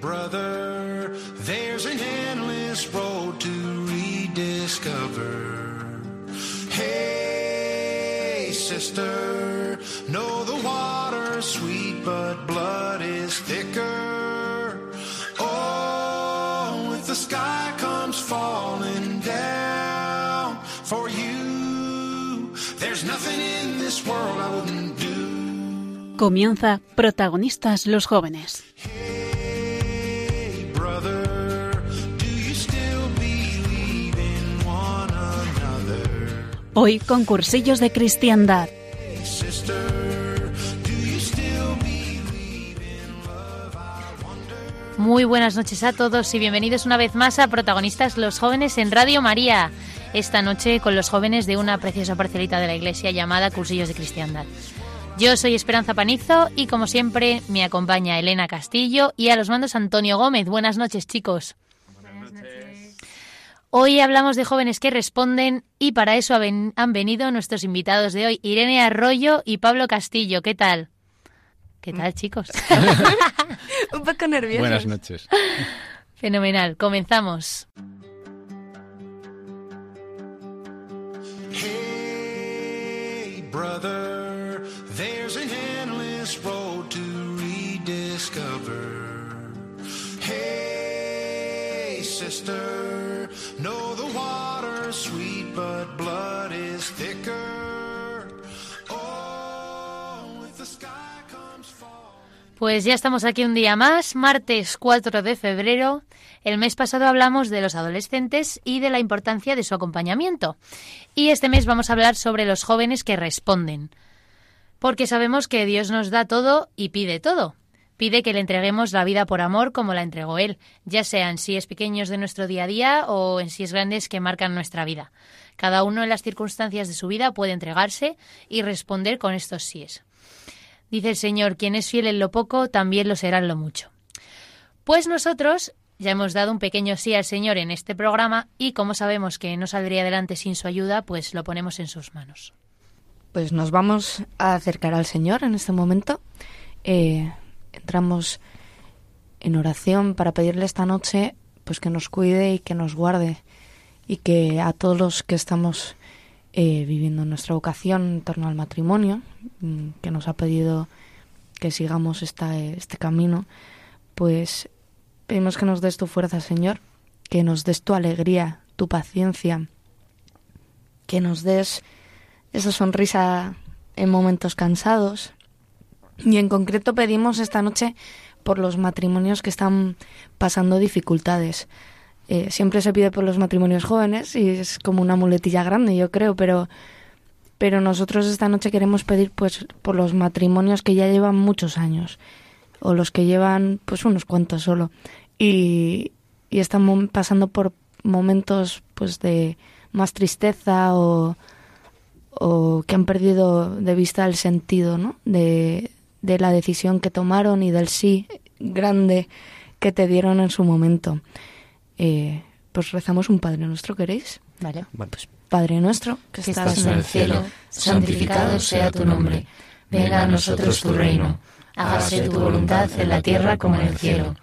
brother, there's an endless road to rediscover. Hey, sister, know the water's sweet, but blood is thicker. Oh, if the sky comes falling down for you, there's nothing in this world I wouldn't do. Comienza Protagonistas los jóvenes. Hoy con cursillos de cristiandad. Muy buenas noches a todos y bienvenidos una vez más a Protagonistas los Jóvenes en Radio María. Esta noche con los jóvenes de una preciosa parcelita de la iglesia llamada Cursillos de Cristiandad. Yo soy Esperanza Panizo y como siempre me acompaña Elena Castillo y a los mandos Antonio Gómez. Buenas noches chicos. Hoy hablamos de jóvenes que responden y para eso han venido nuestros invitados de hoy, Irene Arroyo y Pablo Castillo. ¿Qué tal? ¿Qué tal chicos? Un poco nervioso. Buenas noches. Fenomenal, comenzamos. Hey, brother, there's an endless road to rediscover. Hey, sister, the sweet, but. Oh. Pues ya estamos aquí un día más, martes 4 de febrero. El mes pasado hablamos de los adolescentes y de la importancia de su acompañamiento. Y este mes vamos a hablar sobre los jóvenes que responden. Porque sabemos que Dios nos da todo y pide todo. Pide que le entreguemos la vida por amor como la entregó Él, ya sean si es pequeños de nuestro día a día o en si es grandes que marcan nuestra vida. Cada uno en las circunstancias de su vida puede entregarse y responder con estos síes. Dice el Señor, quien es fiel en lo poco, también lo será en lo mucho. Pues nosotros ya hemos dado un pequeño sí al Señor en este programa y como sabemos que no saldría adelante sin su ayuda, pues lo ponemos en sus manos. Pues nos vamos a acercar al Señor en este momento. Eh, entramos en oración para pedirle esta noche pues que nos cuide y que nos guarde y que a todos los que estamos eh, viviendo nuestra vocación en torno al matrimonio, mm, que nos ha pedido que sigamos esta, este camino, pues pedimos que nos des tu fuerza, Señor, que nos des tu alegría, tu paciencia, que nos des esa sonrisa en momentos cansados. Y en concreto pedimos esta noche por los matrimonios que están pasando dificultades. Eh, siempre se pide por los matrimonios jóvenes y es como una muletilla grande, yo creo, pero, pero nosotros esta noche queremos pedir pues por los matrimonios que ya llevan muchos años o los que llevan pues unos cuantos solo y, y están pasando por momentos pues de más tristeza o, o que han perdido de vista el sentido ¿no? de, de la decisión que tomaron y del sí grande que te dieron en su momento. Eh, pues rezamos un Padre Nuestro, ¿queréis? Vale. Pues Padre Nuestro, que, Que estás, estás en en el el cielo, santificado sea tu nombre. Venga a nosotros tu reino. Hágase tu voluntad en la tierra como en el cielo.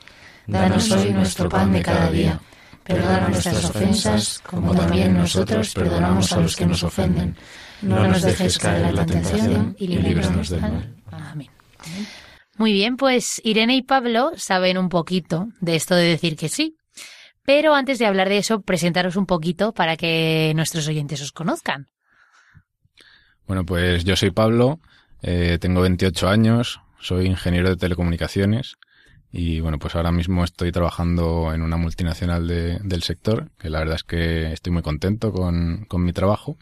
Danos hoy nuestro pan de cada día. Perdona nuestras ofensas, como también nosotros perdonamos a los que nos ofenden. No nos dejes caer en la tentación y líbranos del mal. Amén. Muy bien, pues Irene y Pablo saben un poquito de esto de decir que sí. Pero antes de hablar de eso, presentaros un poquito para que nuestros oyentes os conozcan. Bueno, pues yo soy Pablo, eh, tengo 28 años, soy ingeniero de telecomunicaciones y bueno, pues ahora mismo estoy trabajando en una multinacional de- del sector, que la verdad es que estoy muy contento con, con mi trabajo.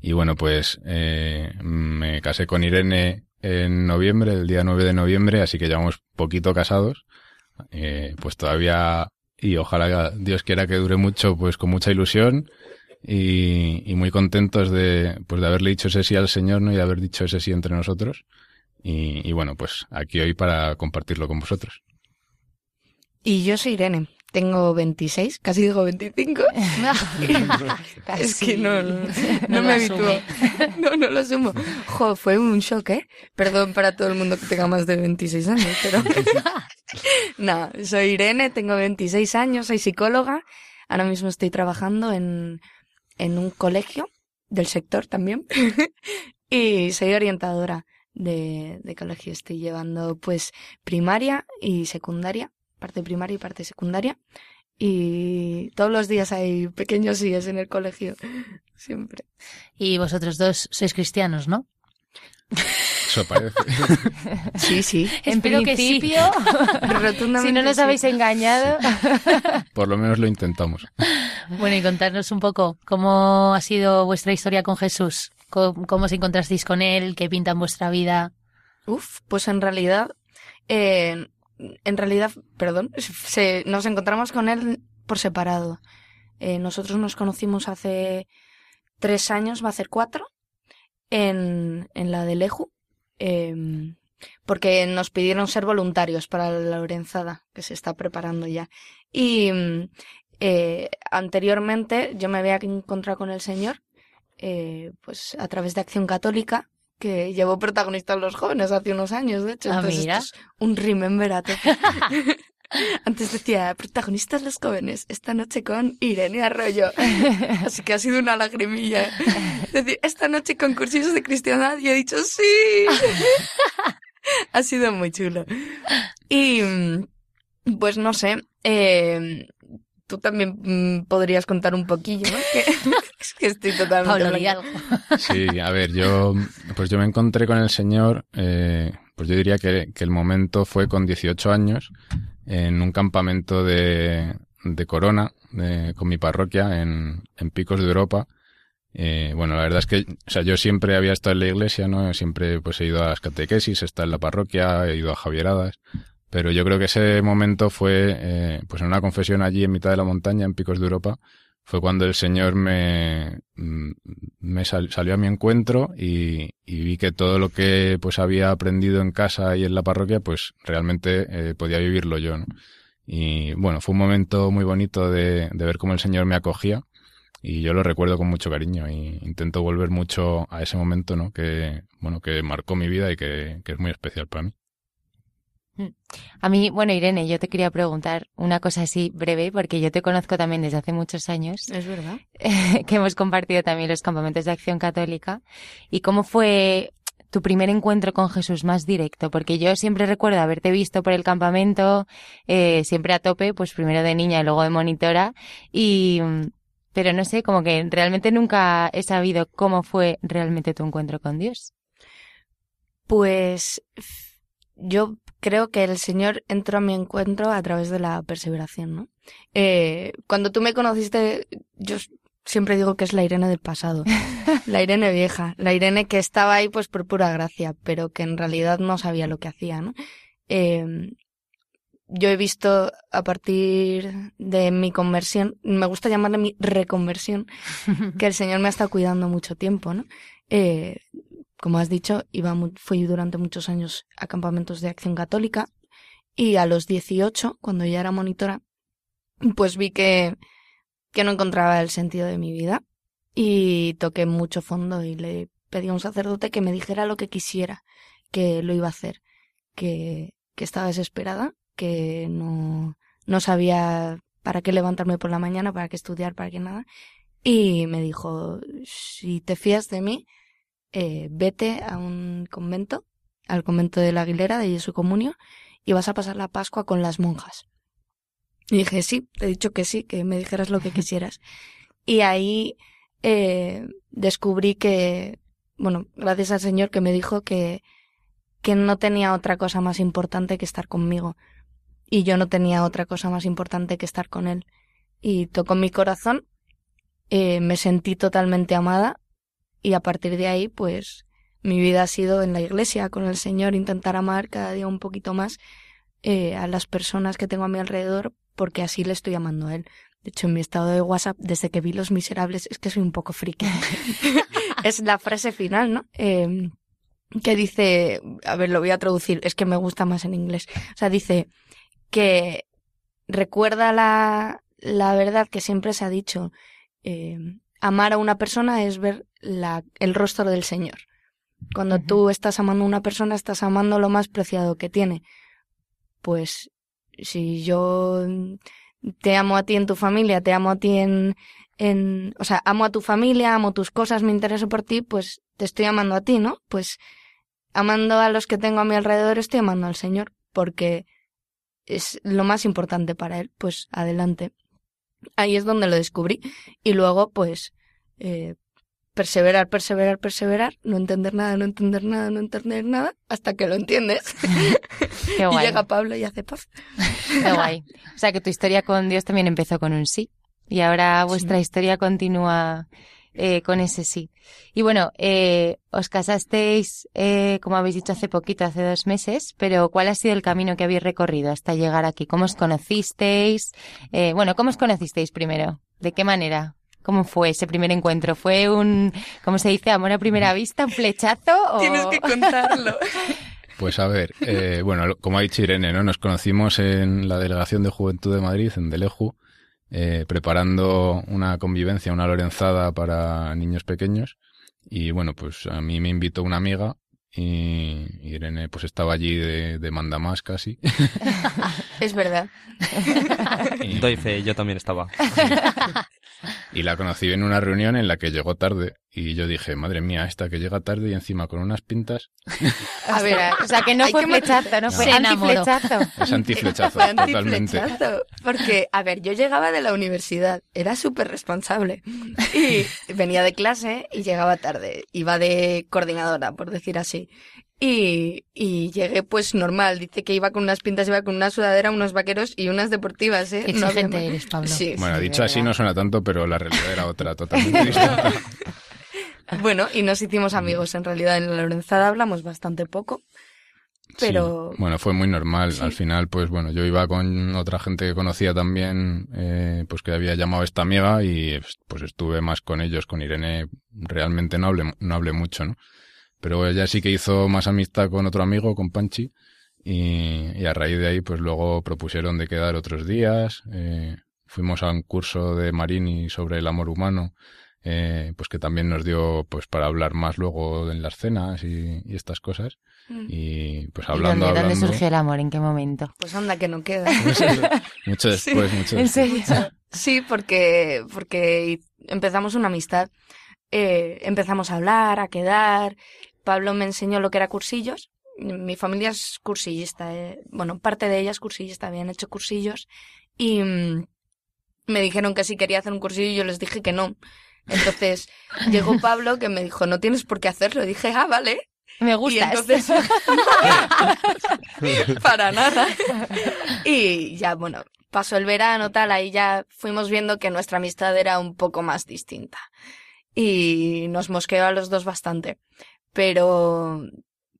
Y bueno, pues eh, me casé con Irene en noviembre, el día 9 de noviembre, así que llevamos poquito casados. Eh, pues todavía, y ojalá Dios quiera que dure mucho, pues con mucha ilusión y, muy contentos de, pues de haberle dicho ese sí al Señor ¿no? y de haber dicho ese sí entre nosotros. Y, y bueno, pues aquí hoy para compartirlo con vosotros. Y yo soy Irene. Tengo 26, casi digo 25. es que no, no, No me habitúo. No, no lo asumo. Jo, fue un shock, ¿eh? Perdón para todo el mundo que tenga más de 26 años, pero no, soy Irene, tengo 26 años, soy psicóloga. Ahora mismo estoy trabajando en, en un colegio del sector también. y soy orientadora de, de colegio. Estoy llevando pues primaria y secundaria, parte primaria y parte secundaria. Y todos los días hay pequeños síes en el colegio, siempre. Y vosotros dos sois cristianos, ¿no? Eso parece. Sí, sí. En Espero que sí. principio, Rotundamente Si no nos sí. habéis engañado. Por lo menos lo intentamos. Bueno, y contarnos un poco cómo ha sido vuestra historia con Jesús, cómo, cómo os encontrasteis con él, qué pinta en vuestra vida. Uf, pues en realidad, eh, en realidad, perdón, se, nos encontramos con él por separado. Eh, nosotros nos conocimos hace tres años, va a ser cuatro, en, en la de Leju, eh, porque nos pidieron ser voluntarios para la Lorenzada, que se está preparando ya. Y mm, eh, anteriormente yo me había encontrado con el Señor, eh, pues a través de Acción Católica, que llevó protagonista a los jóvenes hace unos años, de hecho. Ah, Entonces, mira. esto es un remember a tope. Antes decía, protagonistas los jóvenes, esta noche con Irene Arroyo. Así que ha sido una lagrimilla. Es decir, esta noche con cursillos de cristiandad y he dicho, sí. ha sido muy chulo. Y, mm, pues no sé, eh, tú también mm, podrías contar un poquillo, ¿no? Que, es que estoy totalmente... Pablo, di blanca. algo. Sí, a ver, yo, pues yo me encontré con el Señor, eh, pues yo diría que, que el momento fue con 18 años, en un campamento de, de Corona, de- con mi parroquia, en, en Picos de Europa. Eh, bueno, la verdad es que, o sea, yo siempre había estado en la iglesia, ¿no? Siempre pues he ido a las catequesis, he estado en la parroquia, he ido a Javieradas. Pero yo creo que ese momento fue, eh, pues en una confesión allí en mitad de la montaña, en Picos de Europa, fue cuando el Señor me, mm, me sal- salió a mi encuentro y, y vi que todo lo que pues había aprendido en casa y en la parroquia, pues realmente eh, podía vivirlo yo, ¿no? Y bueno, fue un momento muy bonito de, de ver cómo el Señor me acogía y yo lo recuerdo con mucho cariño y intento volver mucho a ese momento, ¿no? Que, bueno, que marcó mi vida y que, que es muy especial para mí. A mí, bueno, Irene, yo te quería preguntar una cosa así breve, porque yo te conozco también desde hace muchos años, Es verdad. que hemos compartido también los campamentos de acción católica. ¿Y cómo fue tu primer encuentro con Jesús más directo? Porque yo siempre recuerdo haberte visto por el campamento, eh, siempre a tope, pues primero de niña y luego de monitora, y, mm, pero no sé, como que realmente nunca he sabido cómo fue realmente tu encuentro con Dios. Pues yo creo que el Señor entró a mi encuentro a través de la perseveración, ¿no? Eh, cuando tú me conociste, yo siempre digo que es la Irene del pasado, la Irene vieja, la Irene que estaba ahí pues por pura gracia, pero que en realidad no sabía lo que hacía, ¿no? Eh, yo he visto a partir de mi conversión, me gusta llamarle mi reconversión, que el Señor me ha estado cuidando mucho tiempo, ¿no? Eh, como has dicho, iba fui durante muchos años a campamentos de acción católica y a los 18, cuando ya era monitora, pues vi que, que no encontraba el sentido de mi vida y toqué mucho fondo y le pedí a un sacerdote que me dijera lo que quisiera, que lo iba a hacer, que, que estaba desesperada, que no, no sabía para qué levantarme por la mañana, para qué estudiar, para qué nada. Y me dijo, si te fías de mí, eh, vete a un convento, al convento de la Aguilera de Jesu Comunio, y vas a pasar la Pascua con las monjas. Y dije, sí, te he dicho que sí, que me dijeras lo que quisieras. Y ahí eh, descubrí que, bueno, gracias al Señor que me dijo que, que no tenía otra cosa más importante que estar conmigo. Y yo no tenía otra cosa más importante que estar con Él. Y tocó mi corazón, eh, me sentí totalmente amada y a partir de ahí, pues, mi vida ha sido en la iglesia, con el Señor, intentar amar cada día un poquito más eh, a las personas que tengo a mi alrededor, porque así le estoy amando a Él. De hecho, en mi estado de WhatsApp, desde que vi Los Miserables, es que soy un poco friki. es la frase final, ¿no? Eh, que dice, a ver, lo voy a traducir, es que me gusta más en inglés. O sea, dice que recuerda la, la verdad que siempre se ha dicho, eh, amar a una persona es ver la, el rostro del Señor. Cuando tú estás amando a una persona, estás amando lo más preciado que tiene. Pues si yo te amo a ti en tu familia, te amo a ti en, en, o sea, amo a tu familia, amo tus cosas, me intereso por ti, pues te estoy amando a ti, ¿no? Pues amando a los que tengo a mi alrededor, estoy amando al Señor, porque es lo más importante para Él, pues adelante. Ahí es donde lo descubrí. Y luego, pues, eh, perseverar, perseverar, perseverar, no entender nada, no entender nada, no entender nada, hasta que lo entiendes. Qué y guay. llega Pablo y hace paz. Qué guay. O sea que tu historia con Dios también empezó con un sí. Y ahora vuestra historia continúa eh, con ese sí. Y bueno, eh, os casasteis, eh, como habéis dicho, hace poquito, hace dos meses, pero ¿cuál ha sido el camino que habéis recorrido hasta llegar aquí? ¿Cómo os conocisteis? Eh, bueno, ¿cómo os conocisteis primero? ¿De qué manera? ¿Cómo fue ese primer encuentro? ¿Fue un, cómo se dice, amor a primera vista, un flechazo? O... Tienes que contarlo. Pues a ver, eh, bueno, como ha dicho Irene, ¿no? Nos conocimos en la Delegación de Juventud de Madrid, en Deleju, eh, preparando una convivencia, una lorenzada para niños pequeños. Y bueno, pues a mí me invitó una amiga y Irene pues estaba allí de, de mandamás casi. es verdad. Y- Doy fe, yo también estaba. Y la conocí en una reunión en la que llegó tarde y yo dije, madre mía, esta que llega tarde y encima con unas pintas A ver, O sea, que no fue que flechazo, no fue antiflechazo. es antiflechazo, Fue totalmente. antiflechazo, Porque, a ver, yo llegaba de la universidad, era súper responsable. Y venía de clase y llegaba tarde. Iba de coordinadora, por decir así. Y, y llegué pues normal. Dice que iba con unas pintas, iba con una sudadera, unos vaqueros y unas deportivas, ¿eh? Qué No exigente eres, Pablo. Sí. Bueno, Sí, dicho así no suena tanto, pero la realidad era otra, totalmente distinta. Bueno, y nos hicimos amigos. En realidad, en la Lorenzada hablamos bastante poco. Pero Sí. Bueno, fue muy normal. Al final, pues bueno, yo iba con otra gente que conocía también, eh, pues que había llamado a esta amiga y pues estuve más con ellos. Con Irene realmente no hablé, no hablé mucho, ¿no? Pero ella sí que hizo más amistad con otro amigo, con Panchi, y, y a raíz de ahí, pues luego propusieron de quedar otros días. eh, fuimos a un curso de Marini sobre el amor humano, eh, pues que también nos dio pues para hablar más luego en las cenas y, y estas cosas. Mm. Y pues ¿Y hablando, dónde, dónde hablando. surgió el amor? ¿En qué momento? pues anda que no queda. mucho después, mucho ¿En después. serio? Sí, porque, porque empezamos una amistad. Eh, empezamos a hablar, a quedar. Pablo me enseñó lo que era cursillos. Mi familia es cursillista. eh. Bueno, parte de ella es cursillista, habían hecho cursillos. Y mm, me dijeron que si quería hacer un cursillo y yo les dije que no. Entonces llegó Pablo que me dijo, no tienes por qué hacerlo. Y dije, ah, vale. Me Y gusta. entonces, para nada. Y ya, bueno, pasó el verano, tal, ahí ya fuimos viendo que nuestra amistad era un poco más distinta. Y nos mosqueó a los dos bastante. Pero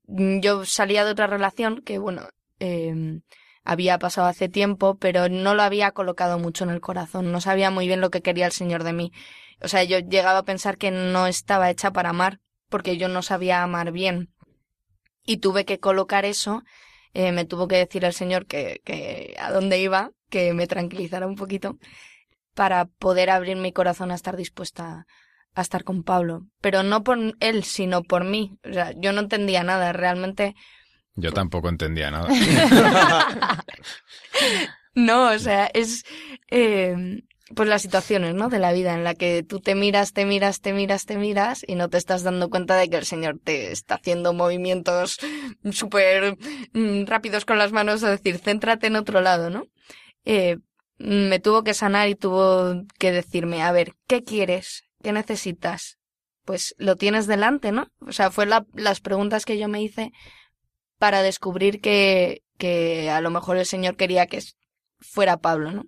mm, yo salía de otra relación que, bueno, eh, había pasado hace tiempo, pero no lo había colocado mucho en el corazón. No sabía muy bien lo que quería el Señor de mí. O sea, yo llegaba a pensar que no estaba hecha para amar, porque yo no sabía amar bien. Y tuve que colocar eso, eh, me tuvo que decir el Señor que, que a dónde iba, que me tranquilizara un poquito, para poder abrir mi corazón a estar dispuesta a estar con Pablo. Pero no por él, sino por mí. O sea, yo no entendía nada, realmente Yo tampoco entendía nada. No, o sea, es eh, pues las situaciones, ¿no? De la vida en la que tú te miras, te miras, te miras, te miras y no te estás dando cuenta de que el Señor te está haciendo movimientos súper mm, rápidos con las manos, es decir, céntrate en otro lado, ¿no? Eh, me tuvo que sanar y tuvo que decirme, a ver, ¿qué quieres? ¿Qué necesitas? Pues lo tienes delante, ¿no? O sea, fue la- las preguntas que yo me hice para descubrir que, que a lo mejor el Señor quería que fuera Pablo, ¿no?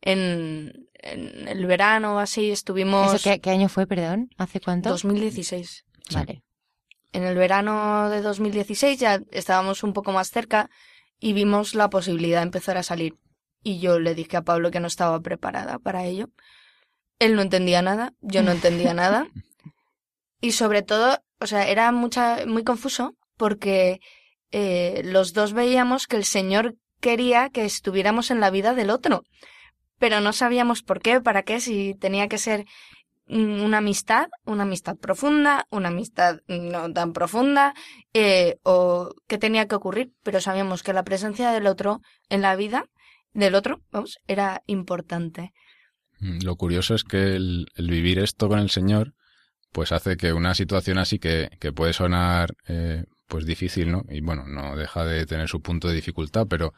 En, en el verano así estuvimos... ¿Eso qué, qué año fue, perdón? ¿Hace cuánto? 2016. Vale. En el verano de 2016 ya estábamos un poco más cerca y vimos la posibilidad de empezar a salir. Y yo le dije a Pablo que no estaba preparada para ello. Él no entendía nada, yo no entendía nada. Y sobre todo, o sea, era mucha, muy confuso porque eh, los dos veíamos que el Señor quería que estuviéramos en la vida del otro. Pero no sabíamos por qué, para qué, si tenía que ser mm, una amistad, una amistad profunda, una amistad no tan profunda, eh, o qué tenía que ocurrir, pero sabíamos que la presencia del otro en la vida del otro, vamos, era importante. Mm, Lo curioso es que el, el vivir esto con el Señor, pues hace que una situación así que, que puede sonar eh, pues difícil, ¿no? Y bueno, no deja de tener su punto de dificultad, pero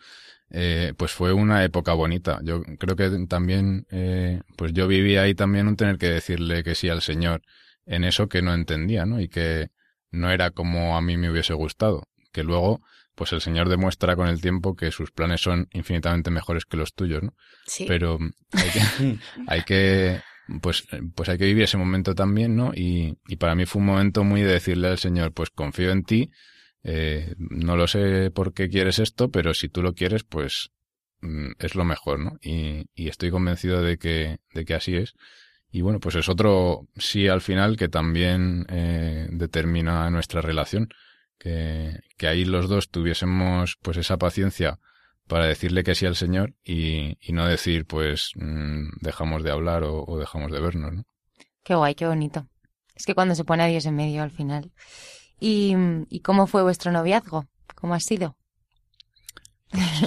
eh, pues fue una época bonita. Yo creo que también, eh, pues yo viví ahí también un tener que decirle que sí al Señor en eso que no entendía, ¿no? Y que no era como a mí me hubiese gustado. Que luego, pues el Señor demuestra con el tiempo que sus planes son infinitamente mejores que los tuyos, ¿no? Sí. Pero hay que, hay que, pues, pues hay que vivir ese momento también, ¿no? Y, y para mí fue un momento muy de decirle al Señor, pues confío en ti, eh, no lo sé por qué quieres esto, pero si tú lo quieres, pues mm, es lo mejor, ¿no? Y, y estoy convencido de que, de que así es. Y bueno, pues es otro sí al final que también eh, determina nuestra relación. Que, que ahí los dos tuviésemos pues esa paciencia para decirle que sí al Señor y, y no decir pues mm, dejamos de hablar o, o dejamos de vernos, ¿no? Qué guay, qué bonito. Es que cuando se pone a Dios en medio al final. ¿Y, y cómo fue vuestro noviazgo? ¿Cómo ha sido?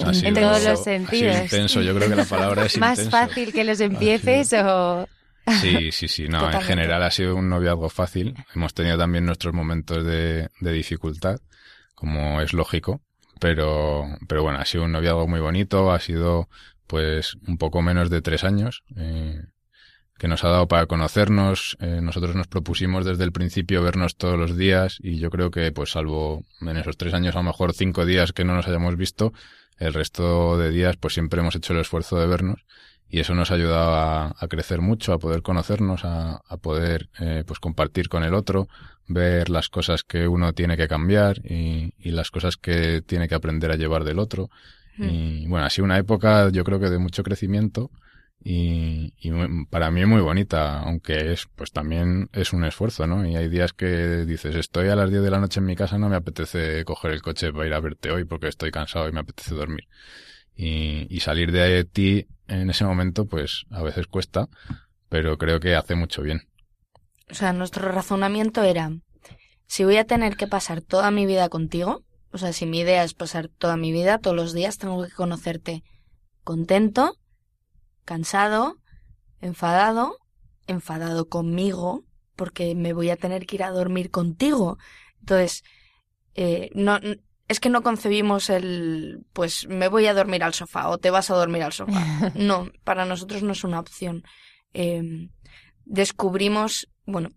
Ha sido- todos los sentidos. intenso, yo creo que la palabra es ¿Más intenso. fácil que los empieces o...? Sí, sí, sí. No, en general ha sido un noviazgo fácil. Hemos tenido también nuestros momentos de, de dificultad, como es lógico. Pero, pero bueno, ha sido un noviazgo muy bonito. Ha sido, pues, un poco menos de tres años, eh, que nos ha dado para conocernos. Eh, nosotros nos propusimos desde el principio vernos todos los días y yo creo que, pues, salvo en esos tres años, a lo mejor cinco días que no nos hayamos visto, el resto de días, pues siempre hemos hecho el esfuerzo de vernos y eso nos ha ayudado a, crecer mucho, a poder conocernos, a, a poder eh, pues compartir con el otro, ver las cosas que uno tiene que cambiar y, y las cosas que tiene que aprender a llevar del otro. Y bueno, ha sido una época yo creo que de mucho crecimiento y, y para mí muy bonita, aunque es pues también es un esfuerzo, ¿no? Y hay días que dices, estoy a las 10 de la noche en mi casa, no me apetece coger el coche para ir a verte hoy porque estoy cansado y me apetece dormir. Y, y salir de ti en ese momento, pues a veces cuesta, pero creo que hace mucho bien. O sea, nuestro razonamiento era, si voy a tener que pasar toda mi vida contigo, o sea, si mi idea es pasar toda mi vida, todos los días tengo que conocerte contento, cansado, enfadado, enfadado conmigo, porque me voy a tener que ir a dormir contigo. Entonces, eh, no, es que no concebimos el, pues me voy a dormir al sofá o te vas a dormir al sofá. No, para nosotros no es una opción. Eh, descubrimos, bueno,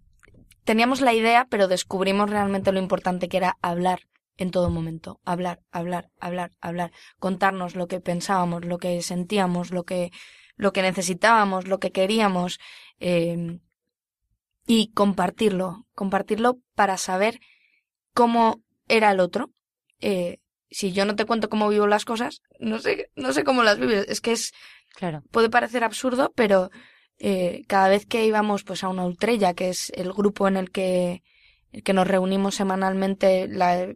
teníamos la idea, pero descubrimos realmente lo importante que era hablar en todo momento. Hablar, hablar, hablar, hablar. Contarnos lo que pensábamos, lo que sentíamos, lo que, lo que necesitábamos, lo que queríamos. eh, y compartirlo. Compartirlo para saber cómo era el otro. Eh, si yo no te cuento cómo vivo las cosas, no sé, no sé cómo las vives. Es que es, Claro. puede parecer absurdo, pero eh, cada vez que íbamos pues a una ultrella, que es el grupo en el que, el que nos reunimos semanalmente, la,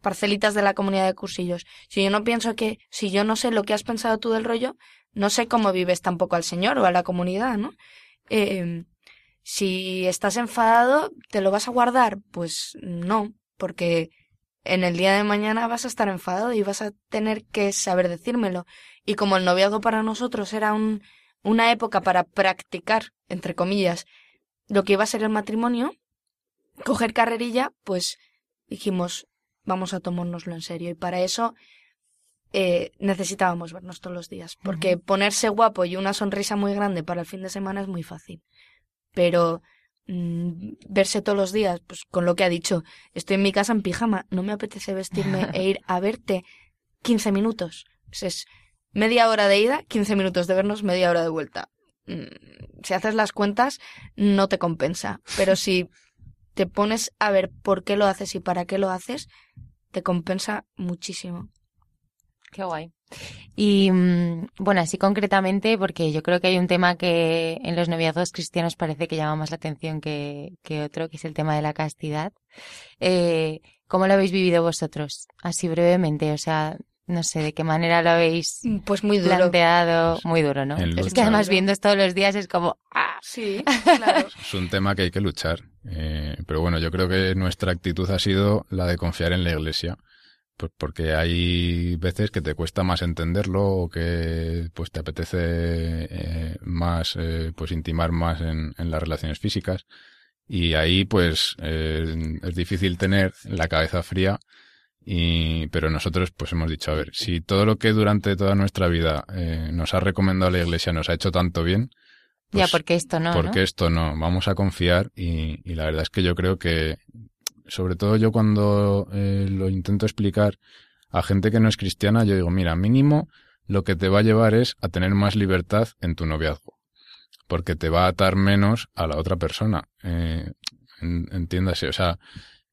parcelitas de la comunidad de cursillos, si yo no pienso que, si yo no sé lo que has pensado tú del rollo, no sé cómo vives tampoco al Señor o a la comunidad, ¿no? Eh, si estás enfadado, ¿te lo vas a guardar? Pues no, porque en el día de mañana vas a estar enfadado y vas a tener que saber decírmelo. Y como el noviazgo para nosotros era un, una época para practicar, entre comillas, lo que iba a ser el matrimonio, coger carrerilla, pues dijimos, vamos a tomárnoslo en serio. Y para eso eh, necesitábamos vernos todos los días. Porque ponerse guapo y una sonrisa muy grande para el fin de semana es muy fácil. Pero mm, verse todos los días, pues con lo que ha dicho, estoy en mi casa en pijama, no me apetece vestirme e ir a verte 15 minutos. Pues es media hora de ida, 15 minutos de vernos, media hora de vuelta. Mm, Si haces las cuentas, no te compensa. Pero si te pones a ver por qué lo haces y para qué lo haces, te compensa muchísimo. Qué guay. Y mm, bueno, así concretamente, porque yo creo que hay un tema que en los noviazgos cristianos parece que llama más la atención que, que otro, que es el tema de la castidad. Eh, ¿Cómo lo habéis vivido vosotros? Así brevemente, o sea, no sé de qué manera lo habéis Pues muy duro. planteado. Muy duro, ¿no? Es que además viendo todos los días es como, ¡ah! Sí, claro. Es un tema que hay que luchar. Eh, pero bueno, yo creo que nuestra actitud ha sido la de confiar en la Iglesia. pues porque hay veces que te cuesta más entenderlo o que pues te apetece eh, más eh, pues intimar más en, en, las relaciones físicas y ahí pues eh, es difícil tener la cabeza fría y pero nosotros pues hemos dicho a ver si todo lo que durante toda nuestra vida eh, nos ha recomendado la Iglesia nos ha hecho tanto bien pues, ya porque esto no porque ¿no? esto no vamos a confiar y, y la verdad es que yo creo que sobre todo yo cuando eh, lo intento explicar a gente que no es cristiana, yo digo, mira, mínimo lo que te va a llevar es a tener más libertad en tu noviazgo, porque te va a atar menos a la otra persona. Eh, entiéndase, o sea,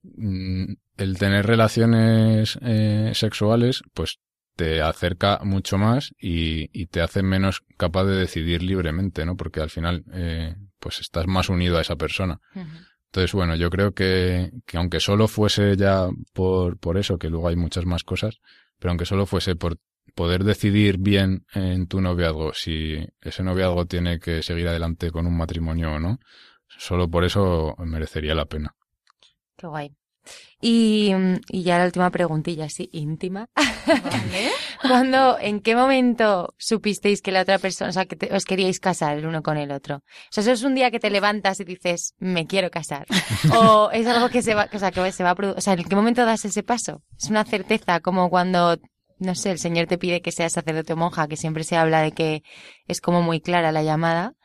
mm, el tener relaciones eh, sexuales, pues te acerca mucho más y, y, te hace menos capaz de decidir libremente, ¿no? Porque al final, eh, pues estás más unido a esa persona. Uh -huh. Entonces, bueno, yo creo que, que aunque solo fuese ya por, por eso, que luego hay muchas más cosas, pero aunque solo fuese por poder decidir bien en tu noviazgo si ese noviazgo tiene que seguir adelante con un matrimonio o no, solo por eso merecería la pena. Qué guay. Y, y ya la última preguntilla, así íntima. Vale. ¿Cuándo, en qué momento supisteis que la otra persona, o sea, que te, os queríais casar el uno con el otro? O sea, eso es un día que te levantas y dices, me quiero casar. o es algo que se va, o sea, que se va a producir. O sea, ¿en qué momento das ese paso? Es una certeza, como cuando, no sé, el Señor te pide que seas sacerdote o monja, que siempre se habla de que es como muy clara la llamada.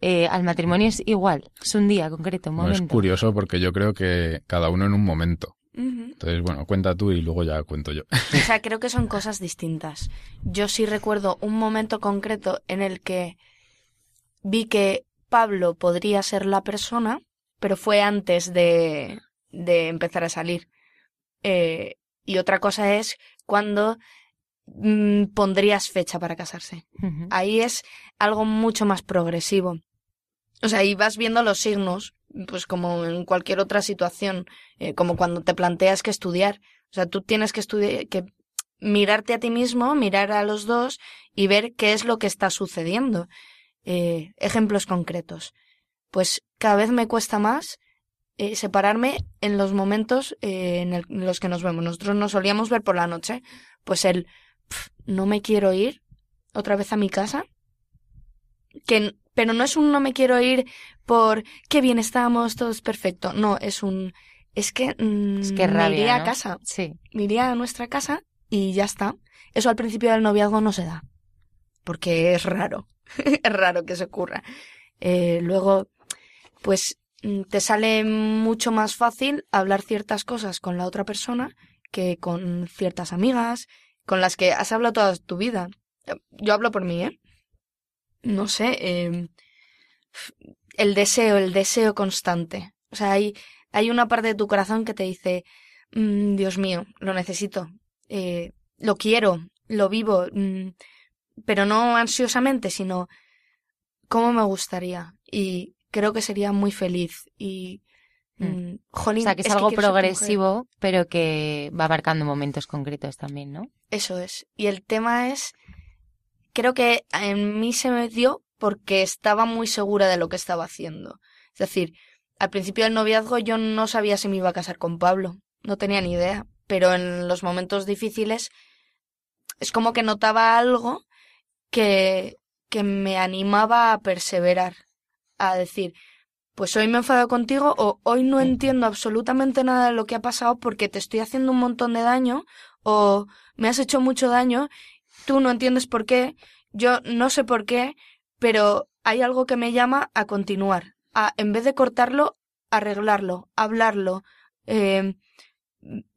Eh, al matrimonio es igual, es un día concreto, un momento. No, es curioso porque yo creo que cada uno en un momento. Uh -huh. Entonces, bueno, cuenta tú y luego ya cuento yo. O sea, creo que son cosas distintas. Yo sí recuerdo un momento concreto en el que vi que Pablo podría ser la persona, pero fue antes de, de empezar a salir. Eh, y otra cosa es cuando mmm, pondrías fecha para casarse. Uh -huh. Ahí es algo mucho más progresivo. O sea, ahí vas viendo los signos, pues como en cualquier otra situación, eh, como cuando te planteas que estudiar. O sea, tú tienes que estudiar, que mirarte a ti mismo, mirar a los dos y ver qué es lo que está sucediendo. Eh, ejemplos concretos. Pues cada vez me cuesta más eh, separarme en los momentos en, los que nos vemos. Nosotros nos solíamos ver por la noche. Pues el no me quiero ir otra vez a mi casa. Que pero no es un no me quiero ir por qué bien estamos, todo es perfecto. No, es un es que, mmm, es que rabia, me iría ¿no? a casa. Sí. Me iría a nuestra casa y ya está. Eso al principio del noviazgo no se da. Porque es raro. es raro que se ocurra. Eh, luego, pues mm, te sale mucho más fácil hablar ciertas cosas con la otra persona que con ciertas amigas, con las que has hablado toda tu vida. Yo hablo por mí, ¿eh? No sé, eh, el deseo, el deseo constante. O sea, hay, hay una parte de tu corazón que te dice, mmm, Dios mío, lo necesito, eh, lo quiero, lo vivo, mmm, pero no ansiosamente, sino cómo me gustaría. Y creo que sería muy feliz. Y, mm, jolín, o sea, que es, es algo que progresivo, pero que va abarcando momentos concretos también, ¿no? Eso es. Y el tema es creo que en mí se me dio porque estaba muy segura de lo que estaba haciendo. Es decir, al principio del noviazgo yo no sabía si me iba a casar con Pablo, no tenía ni idea, pero en los momentos difíciles es como que notaba algo que, que me animaba a perseverar, a decir, pues hoy me he enfadado contigo o hoy no entiendo absolutamente nada de lo que ha pasado porque te estoy haciendo un montón de daño o me has hecho mucho daño tú no entiendes por qué, yo no sé por qué, pero hay algo que me llama a continuar, a en vez de cortarlo, arreglarlo, hablarlo, eh,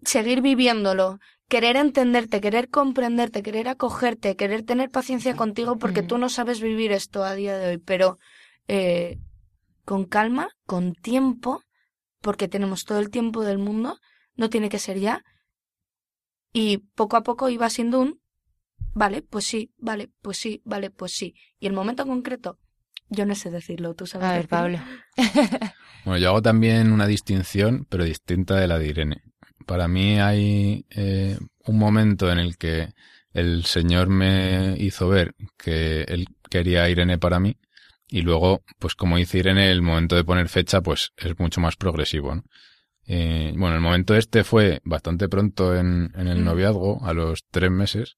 seguir viviéndolo, querer entenderte, querer comprenderte, querer acogerte, querer tener paciencia contigo porque tú no sabes vivir esto a día de hoy, pero eh, con calma, con tiempo, porque tenemos todo el tiempo del mundo, no tiene que ser ya, y poco a poco iba siendo un vale, pues sí, vale, pues sí, vale, pues sí. Y el momento concreto, yo no sé decirlo, tú sabes. A ver, Pablo. bueno, yo hago también una distinción, pero distinta de la de Irene. Para mí hay eh, un momento en el que el Señor me hizo ver que Él quería a Irene para mí y luego, pues como dice Irene, el momento de poner fecha, pues es mucho más progresivo, ¿no? Eh, bueno, el momento este fue bastante pronto en, en el Mm. noviazgo, a los tres meses,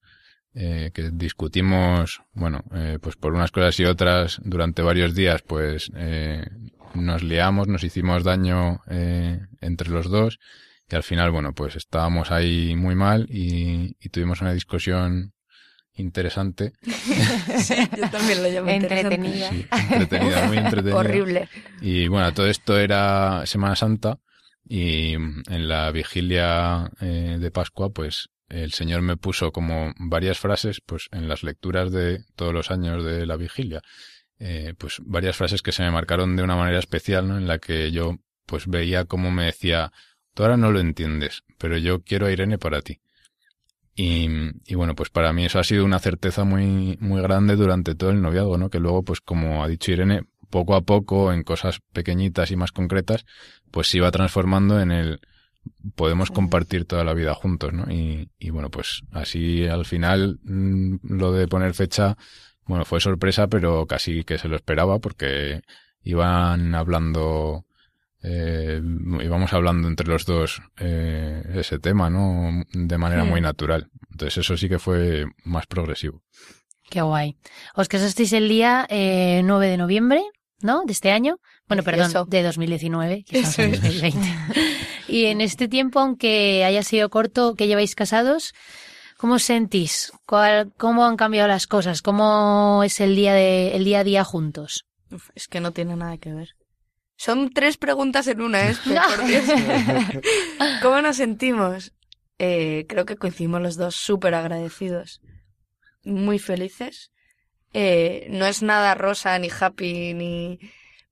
eh, que discutimos, bueno, eh, pues por unas cosas y otras durante varios días, pues eh, nos liamos, nos hicimos daño eh, entre los dos y al final, bueno, pues estábamos ahí muy mal y, y tuvimos una discusión interesante, Yo también lo llamo. Entretenida. sí, entretenida, muy entretenida. Horrible. Y bueno, todo esto era Semana Santa y en la vigilia eh, de Pascua, pues el Señor me puso como varias frases, pues en las lecturas de todos los años de la vigilia, eh, pues varias frases que se me marcaron de una manera especial, ¿no? En la que yo pues veía como me decía, tú ahora no lo entiendes, pero yo quiero a Irene para ti. Y, y bueno, pues para mí eso ha sido una certeza muy, muy grande durante todo el noviazgo, ¿no? Que luego, pues como ha dicho Irene, poco a poco, en cosas pequeñitas y más concretas, pues se iba transformando en el podemos compartir toda la vida juntos, ¿no? Y, y bueno, pues así al final mm, lo de poner fecha, bueno, fue sorpresa, pero casi que se lo esperaba porque iban hablando, eh, íbamos hablando entre los dos eh, ese tema, ¿no? De manera muy natural. Entonces eso sí que fue más progresivo. Qué guay. Os casasteis el día eh, 9 de noviembre, ¿no? De este año. Bueno, Precioso. perdón, de 2019, que estamos en Eso es. 2020. Y en este tiempo, aunque haya sido corto, que lleváis casados, ¿cómo os sentís? ¿Cuál- ¿Cómo han cambiado las cosas? ¿Cómo es el día, de, el día a día juntos? Uf, es que no tiene nada que ver. Son tres preguntas en una, ¿eh? ¿Cómo nos sentimos? Eh, creo que coincidimos los dos súper agradecidos, muy felices. Eh, no es nada rosa ni happy ni,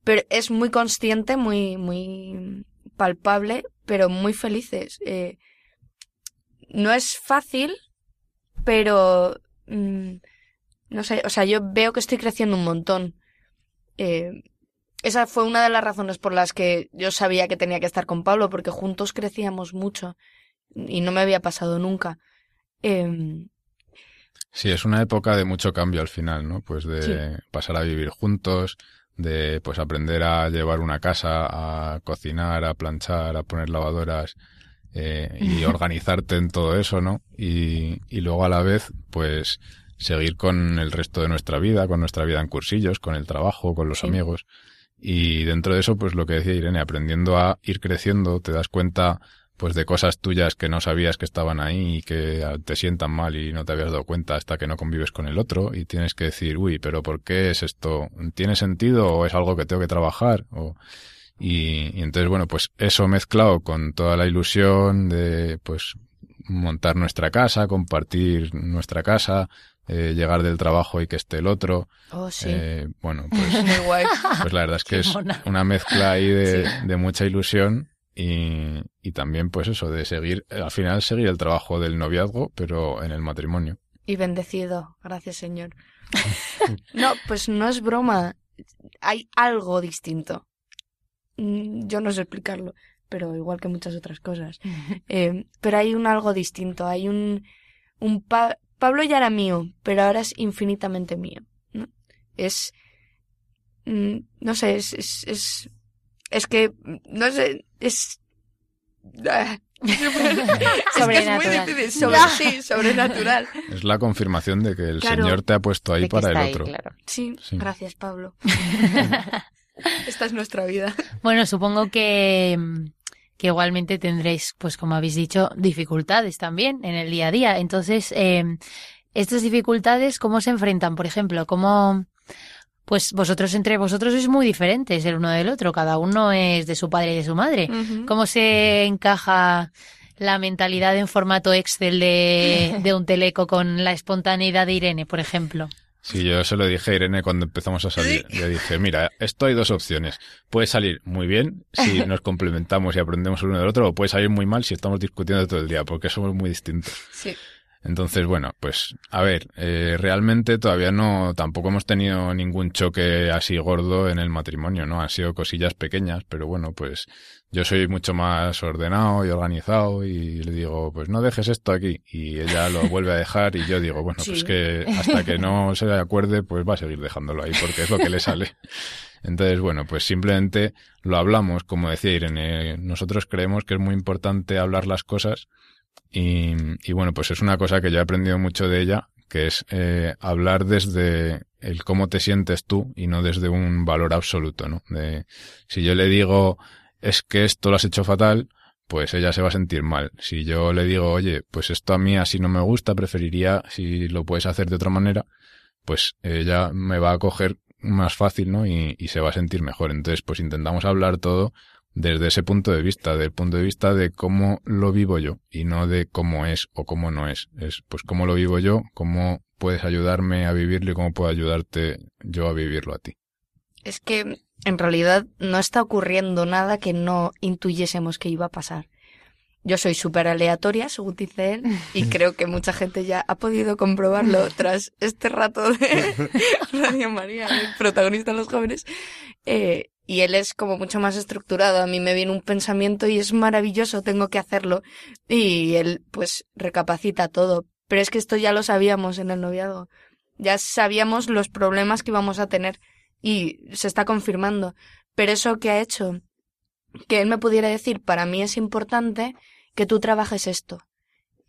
pero es muy consciente, muy, muy palpable, pero muy felices. Eh, no es fácil, pero mm, no sé, o sea, yo veo que estoy creciendo un montón. Eh, esa fue una de las razones por las que yo sabía que tenía que estar con Pablo, porque juntos crecíamos mucho y no me había pasado nunca. Eh, Sí, es una época de mucho cambio al final, ¿no? Pues de Sí. pasar a vivir juntos, de pues aprender a llevar una casa, a cocinar, a planchar, a poner lavadoras eh, y organizarte en todo eso, ¿no? Y, y luego a la vez, pues seguir con el resto de nuestra vida, con nuestra vida en cursillos, con el trabajo, con los Sí. amigos. Y dentro de eso, pues lo que decía Irene, aprendiendo a ir creciendo, te das cuenta pues de cosas tuyas que no sabías que estaban ahí y que te sientan mal y no te habías dado cuenta hasta que no convives con el otro y tienes que decir, uy, pero ¿por qué es esto? ¿Tiene sentido o es algo que tengo que trabajar? O, y, y entonces, bueno, pues eso mezclado con toda la ilusión de, pues, montar nuestra casa, compartir nuestra casa, eh, llegar del trabajo y que esté el otro. oh, sí. eh, bueno, pues, pues la verdad es que es una mezcla ahí de, de mucha ilusión y, y también pues eso, de seguir, al final seguir el trabajo del noviazgo, pero en el matrimonio. Y bendecido. Gracias, Señor. No, pues no es broma. Hay algo distinto. Mm, Yo no sé explicarlo, pero igual que muchas otras cosas. Eh, pero hay un algo distinto. Hay un, un Pa- Pablo ya era mío, pero ahora es infinitamente mío. ¿no? Es, mm, no sé, es, es, es, es que, no sé, es, ah. Es que es muy difícil. Sobre, sí, sobrenatural. Es la confirmación de que el Claro. Señor te ha puesto ahí para el ahí, otro. claro. Sí, Sí. gracias, Pablo. Esta es nuestra vida. Bueno, supongo que, que igualmente tendréis, pues como habéis dicho, dificultades también en el día a día. Entonces, eh, estas dificultades, ¿cómo se enfrentan? Por ejemplo, ¿cómo, pues vosotros entre vosotros sois muy diferentes el uno del otro, cada uno es de su padre y de su madre. ¿Cómo se encaja la mentalidad en formato Excel de, de un teleco con la espontaneidad de Irene, por ejemplo? Sí, yo se lo dije a Irene cuando empezamos a salir. Le dije, mira, esto hay dos opciones. Puede salir muy bien si nos complementamos y aprendemos el uno del otro, o puede salir muy mal si estamos discutiendo todo el día, porque somos muy distintos. Sí. Entonces, bueno, pues a ver, eh, realmente todavía no, tampoco hemos tenido ningún choque así gordo en el matrimonio, ¿no? Han sido cosillas pequeñas, pero bueno, pues yo soy mucho más ordenado y organizado y le digo, pues no dejes esto aquí y ella lo vuelve a dejar y yo digo, bueno, pues que hasta que no se acuerde, pues va a seguir dejándolo ahí porque es lo que le sale. Entonces, bueno, pues simplemente lo hablamos, como decía Irene, nosotros creemos que es muy importante hablar las cosas y, y bueno, pues es una cosa que yo he aprendido mucho de ella, que es eh, hablar desde el cómo te sientes tú y no desde un valor absoluto, ¿no? De, si yo le digo, es que esto lo has hecho fatal, pues ella se va a sentir mal. Si yo le digo, oye, pues esto a mí así no me gusta, preferiría si lo puedes hacer de otra manera, pues ella me va a coger más fácil, ¿no? Y, y se va a sentir mejor. Entonces, pues intentamos hablar todo desde ese punto de vista, del punto de vista de cómo lo vivo yo y no de cómo es o cómo no es. Es pues cómo lo vivo yo, cómo puedes ayudarme a vivirlo y cómo puedo ayudarte yo a vivirlo a ti. Es que en realidad no está ocurriendo nada que no intuyésemos que iba a pasar. Yo soy súper aleatoria, según dice él, y creo que mucha gente ya ha podido comprobarlo tras este rato de Radio María, el protagonista de los jóvenes. Eh, y él es como mucho más estructurado. A mí me viene un pensamiento y es maravilloso, tengo que hacerlo. Y él, pues, recapacita todo. Pero es que esto ya lo sabíamos en el noviado. Ya sabíamos los problemas que íbamos a tener y se está confirmando. Pero eso que ha hecho que él me pudiera decir, para mí es importante que tú trabajes esto.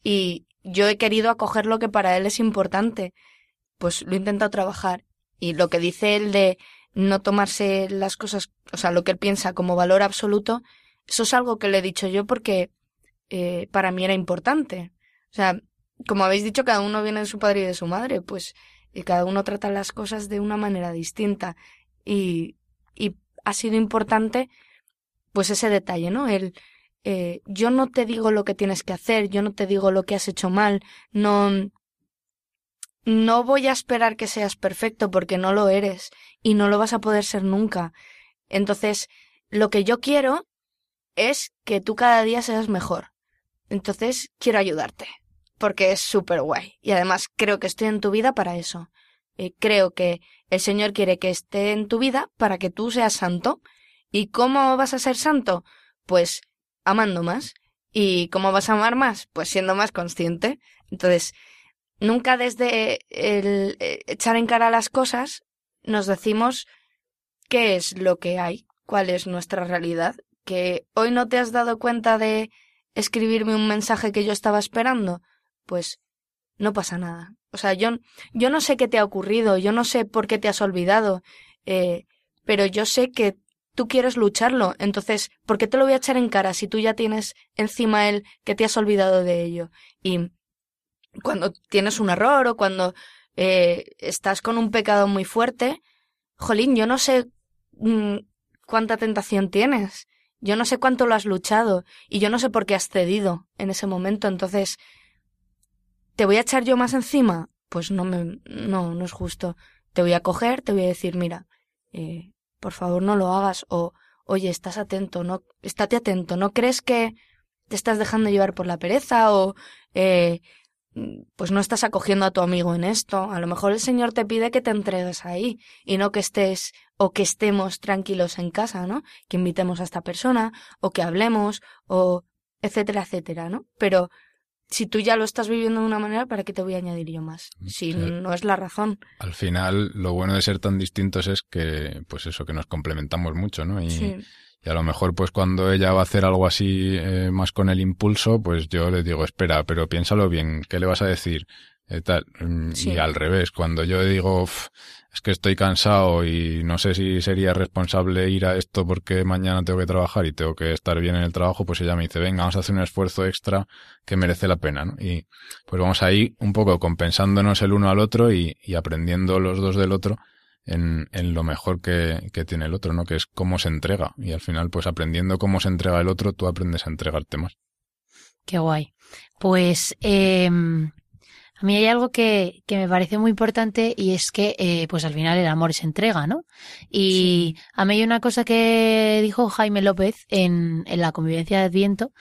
Y yo he querido acoger lo que para él es importante. Pues lo he intentado trabajar. Y lo que dice él de no tomarse las cosas, o sea, lo que él piensa como valor absoluto, eso es algo que le he dicho yo porque eh, para mí era importante. O sea, como habéis dicho, cada uno viene de su padre y de su madre, pues y cada uno trata las cosas de una manera distinta. Y, y ha sido importante, pues ese detalle, ¿no? El, eh, yo no te digo lo que tienes que hacer, yo no te digo lo que has hecho mal, no, no voy a esperar que seas perfecto porque no lo eres y no lo vas a poder ser nunca. Entonces, lo que yo quiero es que tú cada día seas mejor. Entonces, quiero ayudarte, porque es súper guay. Y además creo que estoy en tu vida para eso. Eh, creo que el Señor quiere que esté en tu vida para que tú seas santo. ¿Y cómo vas a ser santo? Pues amando más. ¿Y cómo vas a amar más? Pues siendo más consciente. Entonces, nunca desde el eh, echar en cara las cosas nos decimos qué es lo que hay, cuál es nuestra realidad, que hoy no te has dado cuenta de escribirme un mensaje que yo estaba esperando, pues no pasa nada. O sea, yo, yo no sé qué te ha ocurrido, yo no sé por qué te has olvidado, eh, pero yo sé que tú quieres lucharlo, entonces, ¿por qué te lo voy a echar en cara si tú ya tienes encima él que te has olvidado de ello? Y cuando tienes un error o cuando eh, estás con un pecado muy fuerte, jolín, yo no sé mm, cuánta tentación tienes, yo no sé cuánto lo has luchado y yo no sé por qué has cedido en ese momento, entonces, ¿te voy a echar yo más encima? Pues no me, no, no es justo. Te voy a coger, te voy a decir, mira, eh, por favor no lo hagas o, oye, estás atento, no, estate atento, ¿no crees que te estás dejando llevar por la pereza o eh, pues no estás acogiendo a tu amigo en esto. A lo mejor el Señor te pide que te entregues ahí y no que estés o que estemos tranquilos en casa, ¿no? Que invitemos a esta persona o que hablemos o etcétera, etcétera, ¿no? Pero si tú ya lo estás viviendo de una manera, ¿para qué te voy a añadir yo más? Si no es la razón. Al final, lo bueno de ser tan distintos es que, pues eso, que nos complementamos mucho, ¿no? Y, y a lo mejor, pues cuando ella va a hacer algo así eh, más con el impulso, pues yo le digo, espera, pero piénsalo bien, ¿qué le vas a decir? Eh, tal. Mm, y al revés, cuando yo digo, es que estoy cansado y no sé si sería responsable ir a esto porque mañana tengo que trabajar y tengo que estar bien en el trabajo, pues ella me dice, venga, vamos a hacer un esfuerzo extra que merece la pena, ¿no? Y pues vamos ahí un poco compensándonos el uno al otro y, y aprendiendo los dos del otro en, en lo mejor que, que, tiene el otro, ¿no? Que es cómo se entrega. Y al final, pues aprendiendo cómo se entrega el otro, tú aprendes a entregarte más. Qué guay. Pues eh, a mí hay algo que, que, me parece muy importante y es que, eh, pues al final el amor es entrega, ¿no? Y sí. a mí hay una cosa que dijo Jaime López en, en la convivencia de Adviento,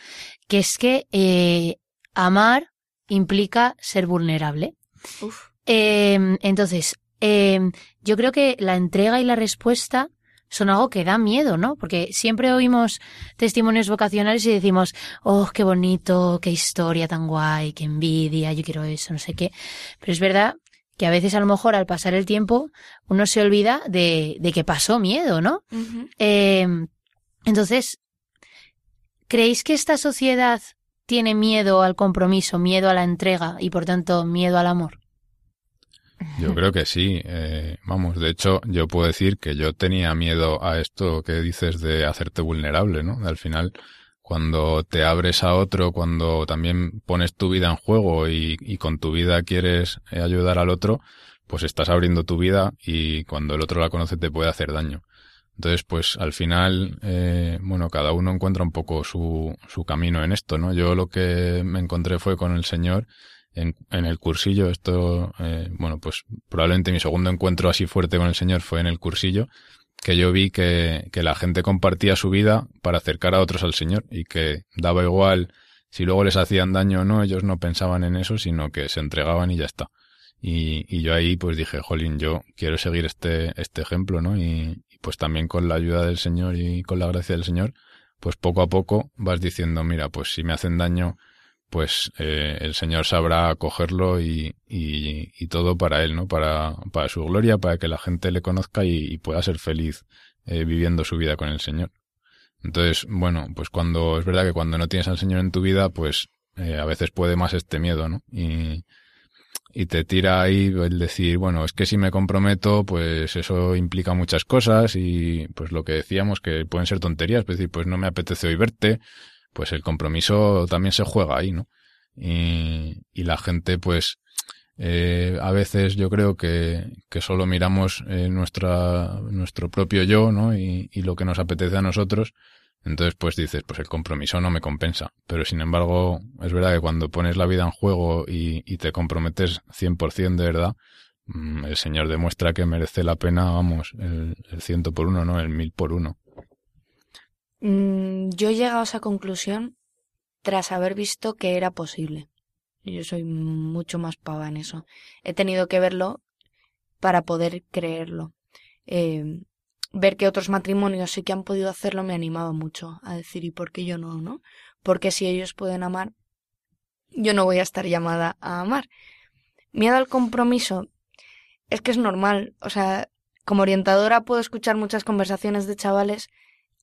que es que eh, amar implica ser vulnerable. Uf. Eh, entonces, eh, yo creo que la entrega y la respuesta son algo que da miedo, ¿no? Porque siempre oímos testimonios vocacionales y decimos, oh, qué bonito, qué historia tan guay, qué envidia, yo quiero eso, no sé qué. Pero es verdad que a veces a lo mejor al pasar el tiempo uno se olvida de, de que pasó miedo, ¿no? Eh, entonces, ¿creéis que esta sociedad tiene miedo al compromiso, miedo a la entrega y por tanto miedo al amor? Yo creo que sí. Eh, vamos, de hecho, yo puedo decir que yo tenía miedo a esto que dices de hacerte vulnerable, ¿no? Al final, cuando te abres a otro, cuando también pones tu vida en juego y, y con tu vida quieres eh, ayudar al otro, pues estás abriendo tu vida y cuando el otro la conoce te puede hacer daño. Entonces, pues al final, eh, bueno, cada uno encuentra un poco su, su camino en esto, ¿no? Yo lo que me encontré fue con el Señor en, el cursillo. Esto, eh, bueno, pues probablemente mi segundo encuentro así fuerte con el Señor fue en el cursillo, que yo vi que, que la gente compartía su vida para acercar a otros al Señor y que daba igual si luego les hacían daño o no, ellos no pensaban en eso, sino que se entregaban y ya está. Y, y yo ahí pues dije, jolín, yo quiero seguir este, este ejemplo, ¿no? Y pues también con la ayuda del Señor y con la gracia del Señor, pues poco a poco vas diciendo, mira, pues si me hacen daño, pues eh, el Señor sabrá acogerlo y, y, y, todo para Él, ¿no? Para, para su gloria, para que la gente le conozca y, y pueda ser feliz eh, viviendo su vida con el Señor. Entonces, bueno, pues cuando es verdad que cuando no tienes al Señor en tu vida, pues eh, a veces puede más este miedo, ¿no? Y, y te tira ahí el decir, bueno, es que si me comprometo, pues eso implica muchas cosas y pues lo que decíamos que pueden ser tonterías, es decir, pues no me apetece hoy verte, pues el compromiso también se juega ahí, ¿no? Y, la gente, pues, eh, a veces yo creo que, que solo miramos eh, nuestra, nuestro propio yo, ¿no? Y, y lo que nos apetece a nosotros. Entonces, pues dices, pues el compromiso no me compensa. Pero sin embargo, es verdad que cuando pones la vida en juego y, y te comprometes 100% de verdad, mm, el Señor demuestra que merece la pena, vamos, el, el ciento por uno, ¿no? El mil por uno. Mm, yo he llegado a esa conclusión tras haber visto que era posible. Yo soy mucho más pava en eso. He tenido que verlo para poder creerlo. Eh, ver que otros matrimonios sí que han podido hacerlo me ha animado mucho a decir, ¿y por qué yo no, no? Porque si ellos pueden amar, yo no voy a estar llamada a amar. Miedo al compromiso es que es normal. O sea, como orientadora puedo escuchar muchas conversaciones de chavales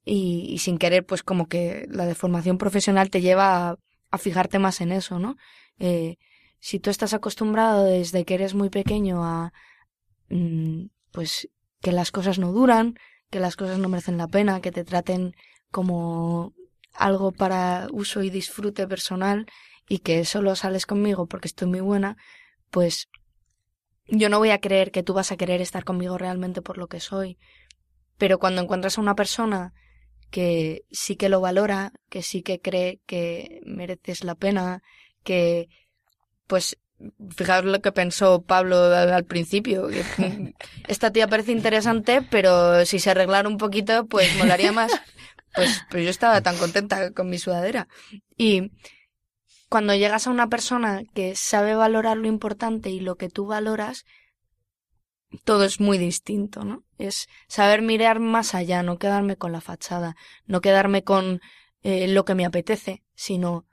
y, y sin querer, pues como que la deformación profesional te lleva a, fijarte más en eso, ¿no? Eh, si tú estás acostumbrado desde que eres muy pequeño a, mm, pues, que las cosas no duran, que las cosas no merecen la pena, que te traten como algo para uso y disfrute personal y que solo sales conmigo porque estoy muy buena, pues yo no voy a creer que tú vas a querer estar conmigo realmente por lo que soy. Pero cuando encuentras a una persona que sí que lo valora, que sí que cree que mereces la pena, que pues fijaos lo que pensó Pablo al principio. Esta tía parece interesante, pero si se arreglara un poquito, pues molaría más. Pues, pues yo estaba tan contenta con mi sudadera. Y cuando llegas a una persona que sabe valorar lo importante y lo que tú valoras, todo es muy distinto, ¿no? Es saber mirar más allá, no quedarme con la fachada, no quedarme con eh, lo que me apetece, sino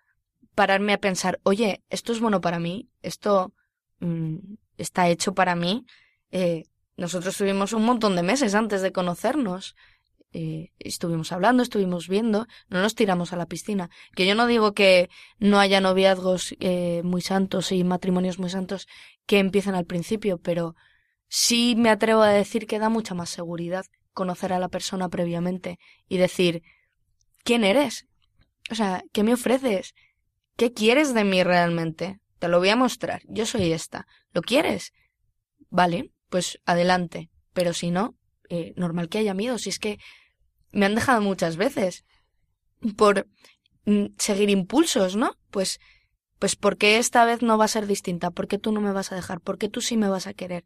pararme a pensar, oye, esto es bueno para mí, esto mm, está hecho para mí. Eh, nosotros tuvimos un montón de meses antes de conocernos. Eh, estuvimos hablando, estuvimos viendo, no nos tiramos a la piscina. Que yo no digo que no haya noviazgos muy santos y matrimonios muy santos que empiecen al principio, pero sí me atrevo a decir que da mucha más seguridad conocer a la persona previamente y decir, ¿quién eres? O sea, ¿qué me ofreces? ¿Qué quieres de mí realmente? Te lo voy a mostrar. Yo soy esta. ¿Lo quieres? Vale, pues adelante. Pero si no, eh, normal que haya miedo. Si es que me han dejado muchas veces por mm, seguir impulsos, ¿no? Pues, pues ¿por qué esta vez no va a ser distinta? ¿Por qué tú no me vas a dejar? ¿Por qué tú sí me vas a querer?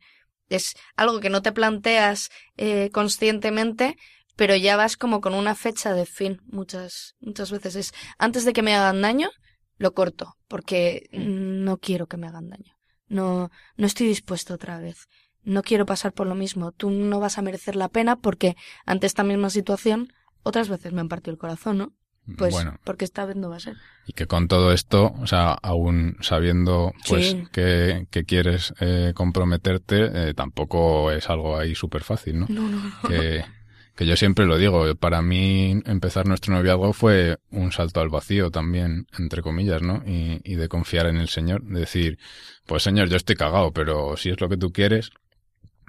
Es algo que no te planteas eh, conscientemente, pero ya vas como con una fecha de fin muchas, muchas veces. Es antes de que me hagan daño, lo corto, porque no quiero que me hagan daño. No, no estoy dispuesto otra vez. No quiero pasar por lo mismo. Tú no vas a merecer la pena porque ante esta misma situación otras veces me han partido el corazón, ¿no? Pues bueno, porque esta vez no va a ser. y que con todo esto, o sea, aún sabiendo pues Sí. que, que quieres eh, comprometerte, eh, tampoco es algo ahí súper fácil, ¿no? No, no, no. que, que yo siempre lo digo, para mí empezar nuestro noviazgo fue un salto al vacío también, entre comillas, ¿no? Y, y de confiar en el Señor, de decir, pues Señor, yo estoy cagado, pero si es lo que tú quieres,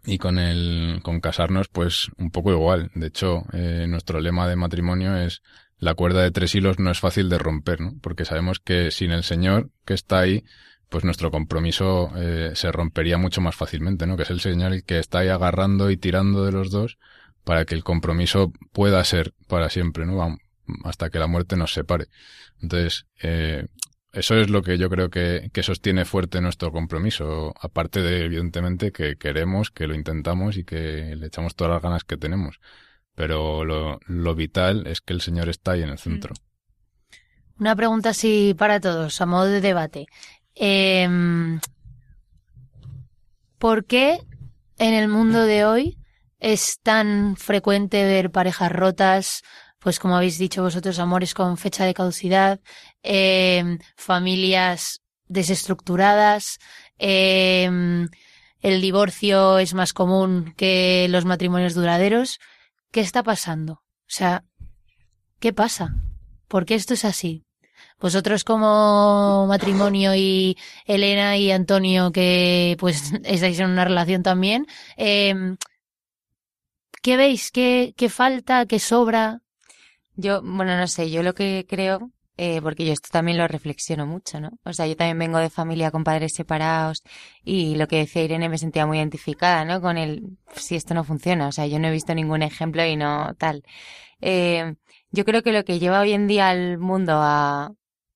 y con el, con casarnos, pues un poco igual. De hecho, eh, nuestro lema de matrimonio es la cuerda de tres hilos no es fácil de romper, ¿no? Porque sabemos que sin el Señor que está ahí, pues nuestro compromiso eh, se rompería mucho más fácilmente, ¿no? Que es el Señor el que está ahí agarrando y tirando de los dos para que el compromiso pueda ser para siempre, ¿no? Hasta que la muerte nos separe. Entonces, eh, eso es lo que yo creo que, que sostiene fuerte nuestro compromiso, aparte de, evidentemente, que queremos, que lo intentamos y que le echamos todas las ganas que tenemos. Pero lo, lo vital es que el Señor está ahí en el centro. Una pregunta así para todos, a modo de debate. Em, ¿Por qué en el mundo de hoy es tan frecuente ver parejas rotas, pues como habéis dicho vosotros, amores con fecha de caducidad, em, familias desestructuradas, em, el divorcio es más común que los matrimonios duraderos? ¿Qué está pasando? O sea, ¿qué pasa? ¿Por qué esto es así? Vosotros como matrimonio y Elena y Antonio, que pues estáis en una relación también, eh, ¿qué veis? ¿Qué, ¿Qué falta? ¿Qué sobra? Yo, bueno, no sé, yo lo que creo, eh, porque yo esto también lo reflexiono mucho, ¿no? O sea, yo también vengo de familia con padres separados y lo que decía Irene me sentía muy identificada, ¿no? Con el, si esto no funciona, o sea, yo no he visto ningún ejemplo y no tal. Eh, yo creo que lo que lleva hoy en día al mundo a,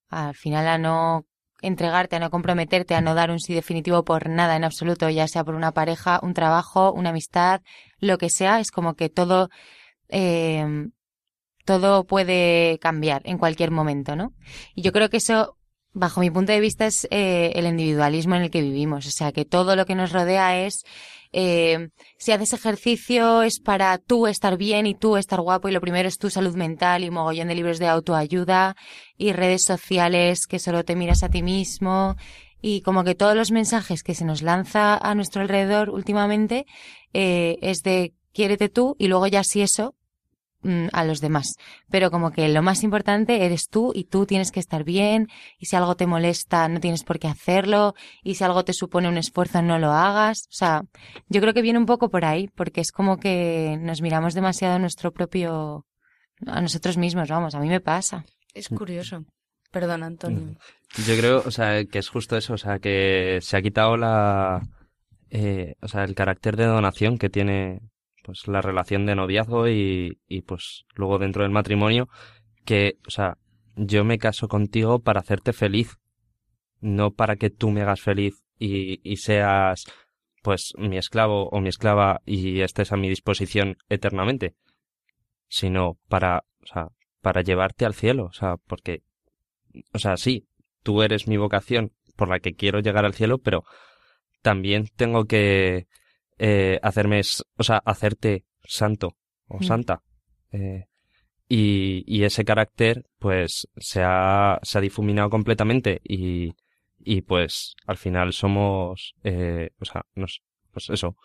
al final a no entregarte, a no comprometerte, a no dar un sí definitivo por nada en absoluto, ya sea por una pareja, un trabajo, una amistad, lo que sea, es como que todo, eh, todo puede cambiar en cualquier momento, ¿no? Y yo creo que eso, bajo mi punto de vista, es eh, el individualismo en el que vivimos. O sea, que todo lo que nos rodea es, eh, si haces ejercicio es para tú estar bien y tú estar guapo y lo primero es tu salud mental y mogollón de libros de autoayuda y redes sociales que solo te miras a ti mismo y como que todos los mensajes que se nos lanza a nuestro alrededor últimamente eh, es de quiérete tú y luego ya si eso mm, a los demás. Pero como que lo más importante eres tú y tú tienes que estar bien y si algo te molesta no tienes por qué hacerlo y si algo te supone un esfuerzo no lo hagas. O sea, yo creo que viene un poco por ahí porque es como que nos miramos demasiado a nuestro propio a nosotros mismos, vamos, a mí me pasa. Es curioso. Perdón, Antonio. Mm. Yo creo, o sea, que es justo eso, o sea, que se ha quitado la, eh, o sea, el carácter de donación que tiene, pues, la relación de noviazgo y, y, pues, luego dentro del matrimonio, que, o sea, yo me caso contigo para hacerte feliz, no para que tú me hagas feliz y, y seas, pues, mi esclavo o mi esclava y estés a mi disposición eternamente, sino para, o sea, para llevarte al cielo, o sea, porque, o sea, sí, tú eres mi vocación por la que quiero llegar al cielo, pero también tengo que eh, hacerme, o sea, hacerte santo o Mm. santa. Eh, y, y ese carácter, pues, se ha, se ha difuminado completamente y, y pues, al final somos, eh, o sea, nos, pues eso,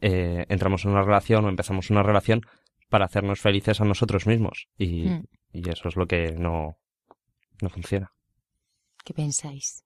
eh, entramos en una relación o empezamos una relación para hacernos felices a nosotros mismos y, Mm. y eso es lo que no, no funciona. ¿Qué pensáis?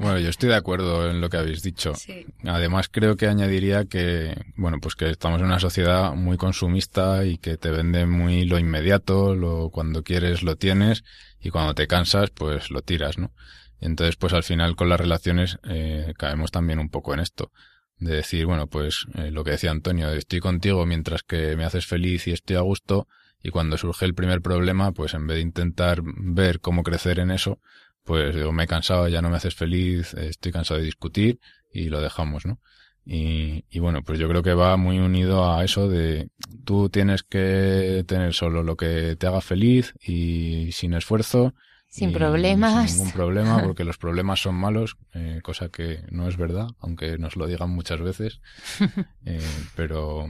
Bueno, yo estoy de acuerdo en lo que habéis dicho. Sí. Además, creo que añadiría que, bueno, pues que estamos en una sociedad muy consumista y que te vende muy lo inmediato, lo cuando quieres lo tienes y cuando te cansas, pues lo tiras, ¿no? Y entonces, pues al final con las relaciones eh, caemos también un poco en esto. De decir, bueno, pues eh, lo que decía Antonio, estoy contigo mientras que me haces feliz y estoy a gusto, y cuando surge el primer problema, pues en vez de intentar ver cómo crecer en eso, pues digo, me he cansado, ya no me haces feliz, estoy cansado de discutir y lo dejamos, ¿no? Y, y bueno, pues yo creo que va muy unido a eso de tú tienes que tener solo lo que te haga feliz y sin esfuerzo Sin problemas. Sin ningún problema, porque los problemas son malos, eh, cosa que no es verdad, aunque nos lo digan muchas veces. Eh, pero,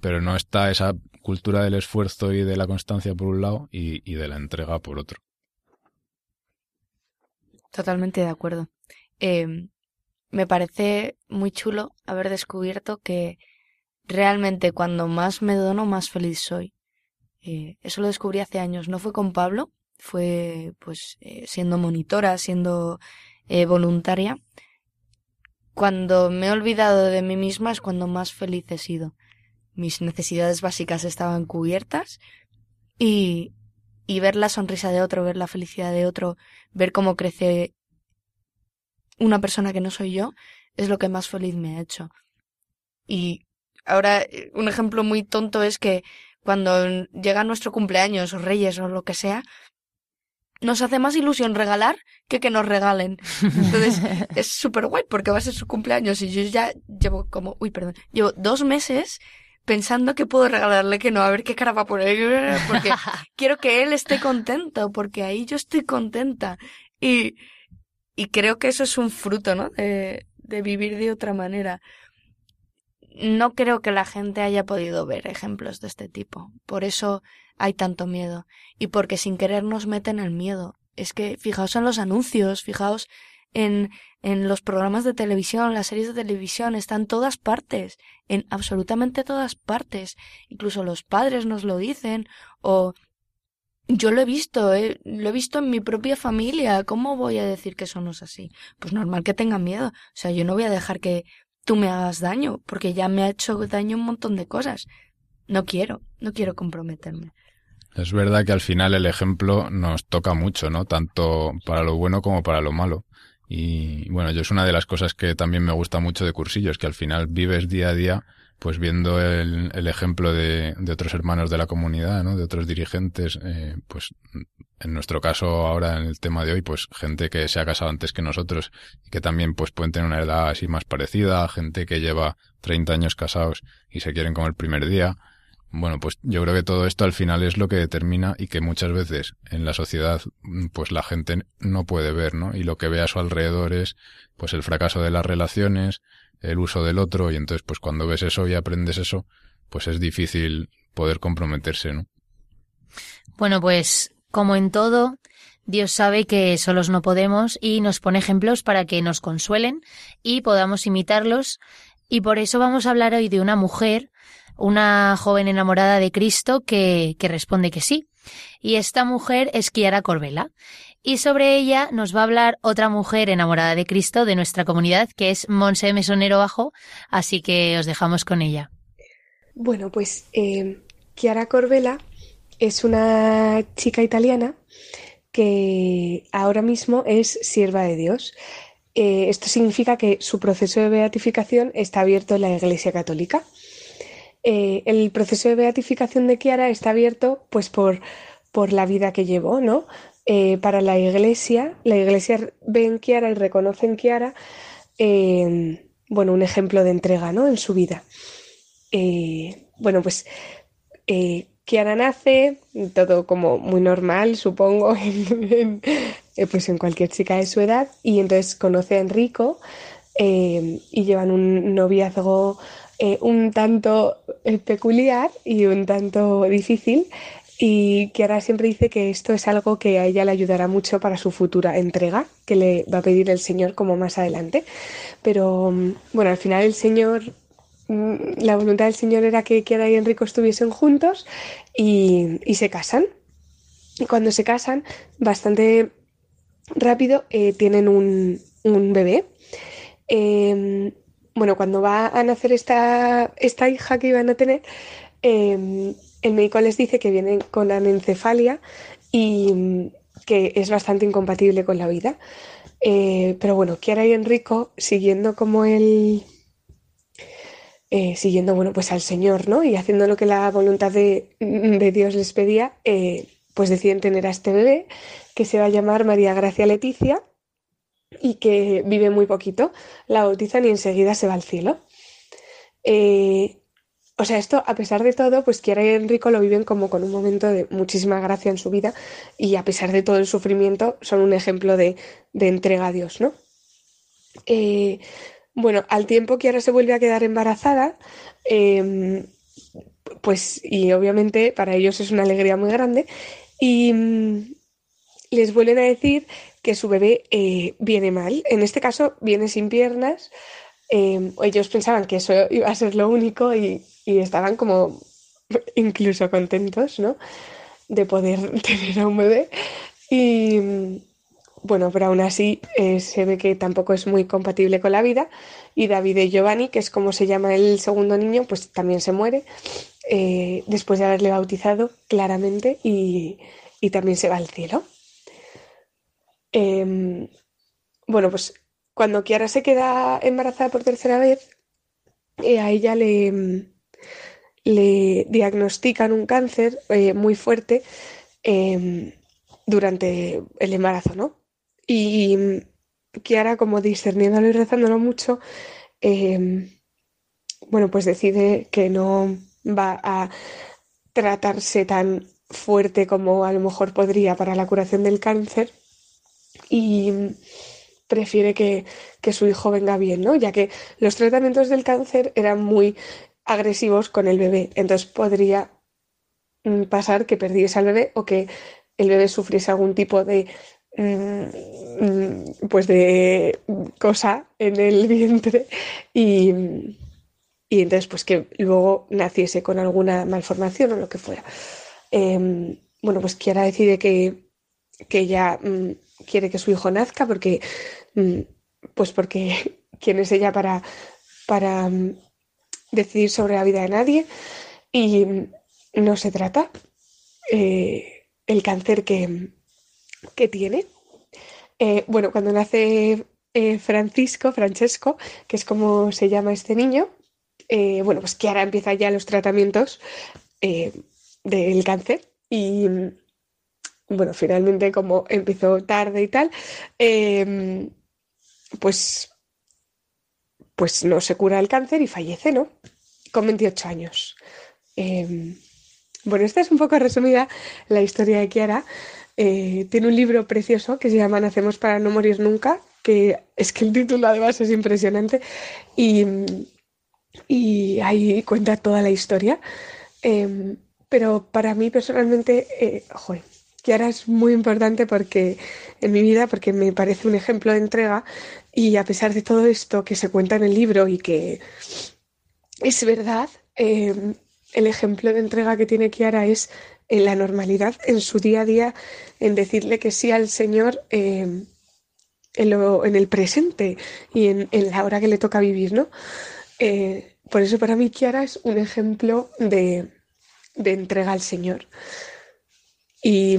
pero no está esa cultura del esfuerzo y de la constancia por un lado y, y de la entrega por otro. Totalmente de acuerdo. Eh, me parece muy chulo haber descubierto que realmente cuando más me dono, más feliz soy. Eh, eso lo descubrí hace años. No fue con Pablo, fue pues eh, siendo monitora, siendo eh, voluntaria. Cuando me he olvidado de mí misma es cuando más feliz he sido. Mis necesidades básicas estaban cubiertas y, y ver la sonrisa de otro, ver la felicidad de otro, ver cómo crece una persona que no soy yo, es lo que más feliz me ha hecho. Y ahora un ejemplo muy tonto es que cuando llega nuestro cumpleaños o Reyes o lo que sea, nos hace más ilusión regalar que que nos regalen. Entonces es súper guay porque va a ser su cumpleaños y yo ya llevo como, uy, perdón, llevo dos meses pensando que puedo regalarle que no, a ver qué cara va a poner, porque quiero que él esté contento, porque ahí yo estoy contenta. Y, y creo que eso es un fruto, ¿no? De, de vivir de otra manera. No creo que la gente haya podido ver ejemplos de este tipo. Por eso hay tanto miedo. Y porque sin querer nos meten el miedo. Es que fijaos en los anuncios, fijaos en, en los programas de televisión, las series de televisión, están todas partes, en absolutamente todas partes. Incluso los padres nos lo dicen, o yo lo he visto, eh, lo he visto en mi propia familia. ¿Cómo voy a decir que eso no es así? Pues normal que tengan miedo. O sea, yo no voy a dejar que tú me hagas daño, porque ya me ha hecho daño un montón de cosas. No quiero, no quiero comprometerme. Es verdad que al final el ejemplo nos toca mucho, ¿no? Tanto para lo bueno como para lo malo. Y bueno, yo es una de las cosas que también me gusta mucho de cursillos, que al final vives día a día pues viendo el, el ejemplo de, de, otros hermanos de la comunidad, ¿no? De otros dirigentes, eh, pues en nuestro caso ahora en el tema de hoy, pues gente que se ha casado antes que nosotros y que también pues pueden tener una edad así más parecida, gente que lleva 30 años casados y se quieren como el primer día. Bueno, pues yo creo que todo esto al final es lo que determina y que muchas veces en la sociedad pues la gente no puede ver, ¿no? Y lo que ve a su alrededor es pues el fracaso de las relaciones, el uso del otro y entonces pues cuando ves eso y aprendes eso, pues es difícil poder comprometerse, ¿no? Bueno, pues como en todo, Dios sabe que solos no podemos y nos pone ejemplos para que nos consuelen y podamos imitarlos y por eso vamos a hablar hoy de una mujer, una joven enamorada de Cristo que, que responde que sí. Y esta mujer es Kiara Corbella. Y sobre ella nos va a hablar otra mujer enamorada de Cristo de nuestra comunidad, que es Monse Mesonero Bajo, así que os dejamos con ella. Bueno, pues eh, Chiara Corbella es una chica italiana que ahora mismo es sierva de Dios. Eh, esto significa que su proceso de beatificación está abierto en la Iglesia Católica. Eh, el proceso de beatificación de Chiara está abierto pues por, por la vida que llevó, ¿no? Eh, para la iglesia, la iglesia ve en Kiara y reconoce en Kiara, eh, bueno, un ejemplo de entrega, ¿no? En su vida. Eh, bueno, pues Kiara nace, todo como muy normal, supongo, en, pues en cualquier chica de su edad, y entonces conoce a Enrico y llevan un noviazgo un tanto peculiar y un tanto difícil, y ahora siempre dice que esto es algo que a ella le ayudará mucho para su futura entrega, que le va a pedir el Señor como más adelante. Pero mm, bueno, al final el Señor, mm, la voluntad del Señor era que Kiara y Enrico estuviesen juntos y, se casan. Y cuando se casan, bastante rápido, eh, tienen un, un bebé. Eh, bueno, cuando va a nacer esta, esta hija que iban a tener, eh, el médico les dice que vienen con anencefalia y mm, que es bastante incompatible con la vida. Eh, pero bueno, Kiara y Enrico, siguiendo como el. Eh, siguiendo, bueno, pues al Señor, ¿no? Y haciendo lo que la voluntad de, de Dios les pedía, eh, pues deciden tener a este bebé que se va a llamar María Gracia Leticia y que vive muy poquito. La bautizan y enseguida se va al cielo. o sea, esto a pesar de todo, pues Kiara y Enrico lo viven como con un momento de muchísima gracia en su vida y a pesar de todo el sufrimiento son un ejemplo de, de entrega a Dios, ¿no? Eh, bueno, al tiempo Kiara se vuelve a quedar embarazada, eh, pues y obviamente para ellos es una alegría muy grande y mm, les vuelven a decir que su bebé eh, viene mal. En este caso viene sin piernas. Eh, ellos pensaban que eso iba a ser lo único y, estaban como incluso contentos, ¿no? De poder tener a un bebé. Y bueno, pero aún así eh, se ve que tampoco es muy compatible con la vida. Y David y Giovanni, que es como se llama el segundo niño, pues también se muere eh, después de haberle bautizado claramente y también se va al cielo. Em, bueno, pues cuando Kiara se queda embarazada por tercera vez, eh, a ella le, le diagnostican un cáncer eh, muy fuerte em, durante el embarazo, ¿no? Y Kiara, como discerniéndolo y rezándolo mucho, em, bueno, pues decide que no va a tratarse tan fuerte como a lo mejor podría para la curación del cáncer y prefiere que, que su hijo venga bien, ¿no? Ya que los tratamientos del cáncer eran muy agresivos con el bebé, entonces podría mm, pasar que perdiese al bebé o que el bebé sufriese algún tipo de mm, pues de cosa en el vientre y, y entonces pues que luego naciese con alguna malformación o lo que fuera. Em, bueno, pues Kiara decide que, que mm, quiere que su hijo nazca porque mm, pues porque quién es ella para, para mm, decidir sobre la vida de nadie y no se trata eh, el cáncer que, que tiene. Eh, bueno, cuando nace eh, Francisco, Francesco, que es como se llama este niño, bueno, pues Kiara empieza ya los tratamientos del cáncer y bueno, finalmente como empezó tarde y tal, eh, pues, pues no se cura el cáncer y fallece, ¿no? Con 28 años. Eh, bueno, esta es un poco resumida la historia de Kiara. Eh, tiene un libro precioso que se llama Nacemos para no morir nunca, que es que el título además es impresionante y, y ahí cuenta toda la historia. Eh, pero para mí personalmente, eh, joder, Kiara es muy importante porque en mi vida, porque me parece un ejemplo de entrega y a pesar de todo esto que se cuenta en el libro y que es verdad, eh, el ejemplo de entrega que tiene Kiara es en la normalidad, en su día a día, en decirle que sí al Señor eh, en, lo- en el presente y en, en la hora que le toca vivir, ¿no? Eh, por eso para mí Kiara es un ejemplo de, de entrega al Señor. Y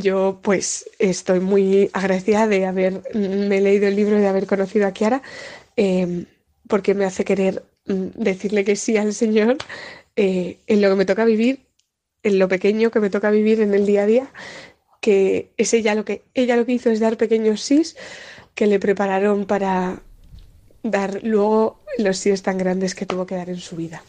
yo pues estoy muy agradecida de haberme leído el libro y de haber conocido a Kiara, eh, porque me hace querer mm, decirle que sí al Señor eh, en lo que me toca vivir, en lo pequeño que me toca vivir en el día a día, que es ella lo que, ella lo que hizo es dar pequeños sís que le prepararon para dar luego los sís tan grandes que tuvo que dar en su vida.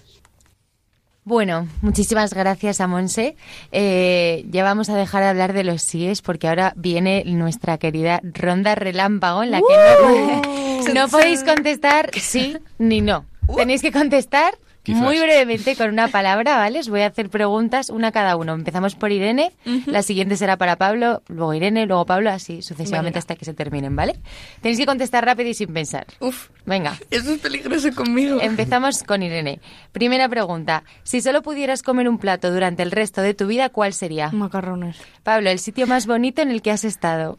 Bueno, muchísimas gracias a Monse. Eh, ya vamos a dejar de hablar de los síes porque ahora viene nuestra querida ronda relámpago en la que no, no podéis contestar sí ni no. Tenéis que contestar Quizás. muy brevemente con una palabra, ¿vale? Os voy a hacer preguntas, una cada uno. Empezamos por Irene, la siguiente será para Pablo, luego Irene, luego Pablo, así sucesivamente Venga. hasta que se terminen, ¿vale? Tenéis que contestar rápido y sin pensar. Uf, Venga. eso es peligroso conmigo. Empezamos con Irene. Primera pregunta. Si solo pudieras comer un plato durante el resto de tu vida, ¿cuál sería? Macarrones. Pablo, el sitio más bonito en el que has estado.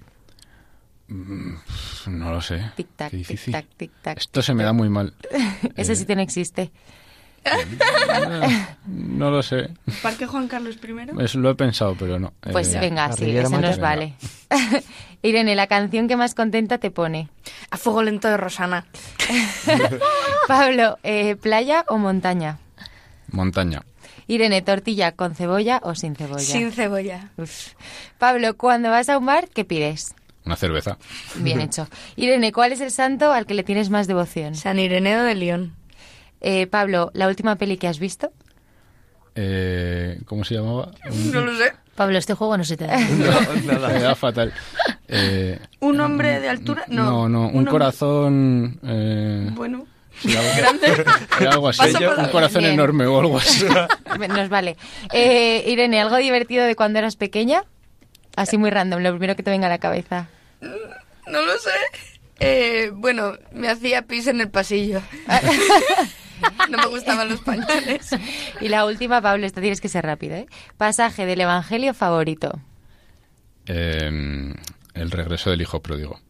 No lo sé. Tic tac, Qué tic difícil. tac, tic tac. Esto se me da muy mal. Ese Eh, sitio no existe. No lo sé. Parque Juan Carlos I. Eso lo he pensado, pero no. Pues Eh, venga, sí, ese nos vale. Irene, la canción que más contenta te pone. A fuego lento de Rosana. Pablo, eh, ¿playa o montaña? Montaña. Irene, tortilla con cebolla o sin cebolla. Sin cebolla. Uf. Pablo, cuando vas a un bar, ¿qué pides? Una cerveza. Bien hecho. Irene, ¿cuál es el santo al que le tienes más devoción? San Ireneo de León. Eh, Pablo, ¿la última peli que has visto? Eh, ¿Cómo se llamaba? No lo sé. Pablo, este juego no se te da. No, me da fatal. Eh, ¿Un hombre de altura? No. no, no, un, corazón... eh, Bueno. sí, algo, Grande. era algo así. Un corazón Bien. enorme o algo así. Nos vale. Eh, Irene, ¿algo divertido de cuando eras pequeña? Así muy random, lo primero que te venga a la cabeza. No lo sé. Eh, bueno, me hacía pis en el pasillo. no me gustaban los pañales. Y la última, Pablo, esta tienes que ser rápido, ¿eh? Pasaje del Evangelio favorito. Eh, el regreso del hijo pródigo.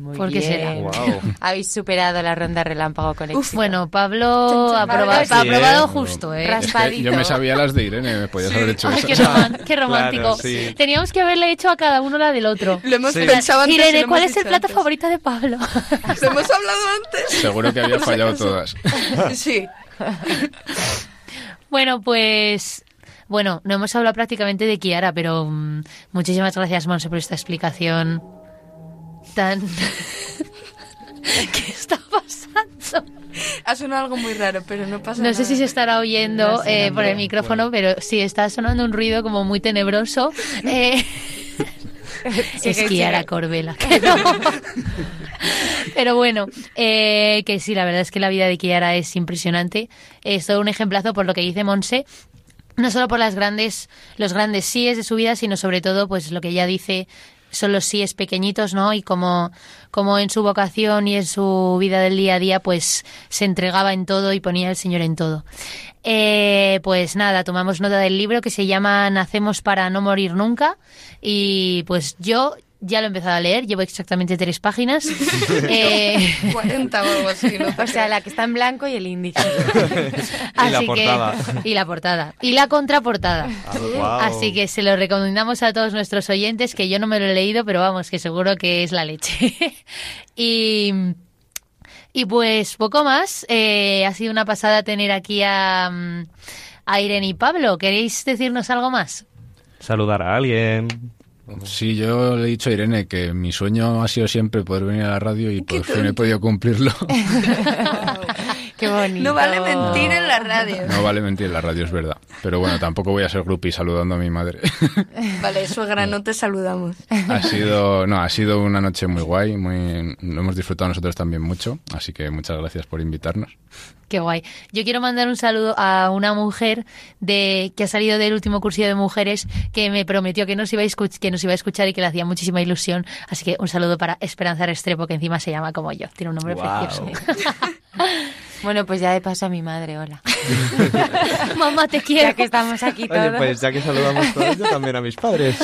Muy ¿Por qué será? Wow. Habéis superado la ronda relámpago con éxito. Bueno, Pablo ha aprobado, sí, ha aprobado ¿eh? justo, ¿eh? Es que yo me sabía las de Irene, me podías haber hecho Ay, eso. qué, romántico. Claro, sí. Teníamos que haberle hecho a cada uno la del otro. Lo hemos Sí. pensado antes. y Irene, ¿cuál es el plato antes. favorito de Pablo? Lo hemos hablado antes. Seguro que había fallado todas. Sí. Bueno, pues... Bueno, no hemos hablado prácticamente de Kiara, pero mm, muchísimas gracias, Monse, por esta explicación tan... ¿Qué está pasando? Ha sonado algo muy raro, pero no pasa No nada. sé si se estará oyendo No eh, por el micrófono, pero sí, está sonando un ruido como muy tenebroso. Eh, es Kiara. Corbela. que no. Pero bueno, eh, que sí, la verdad es que la vida de Kiara es impresionante. Es todo un ejemplazo por lo que dice Monse. No solo por las grandes, los grandes síes de su vida, sino sobre todo, pues lo que ella dice son los síes pequeñitos, ¿no? Y como, como en su vocación y en su vida del día a día, pues se entregaba en todo y ponía al Señor en todo. Eh, pues nada, tomamos nota del libro que se llama Nacemos para no morir nunca. Y pues yo ya lo he empezado a leer, llevo exactamente tres páginas. Eh, 40 o algo así, ¿no? O sea, la que está en blanco y el índice. Y la así que- portada. y la portada. Y la contraportada. Guau. Así que se lo recomendamos a todos nuestros oyentes, que yo no me lo he leído, pero vamos, que seguro que es la leche. y, y pues poco más. Eh, ha sido una pasada tener aquí a, mm, a Irene y Pablo. ¿Queréis decirnos algo más? Saludar a alguien. Sí, yo le he dicho a Irene que mi sueño ha sido siempre poder venir a la radio y por fin he podido cumplirlo. Qué bonito. No vale mentir en la radio. No vale mentir, la radio es verdad. Pero bueno, tampoco voy a ser groupie saludando a mi madre. Vale, suegra, no te saludamos. ha sido, no, ha sido una noche muy guay, muy, lo hemos disfrutado nosotros también mucho, así que muchas gracias por invitarnos. Qué guay. Yo quiero mandar un saludo a una mujer de que ha salido del último cursillo de mujeres que me prometió que nos iba a, escuch- que nos iba a escuchar y que le hacía muchísima ilusión. Así que un saludo para Esperanza Restrepo, que encima se llama como yo. Tiene un nombre precioso. Bueno, pues ya de paso a mi madre, hola. Mamá, te Ya quiero. que estamos aquí todos. Oye, pues ya que saludamos todos, yo también a mis padres.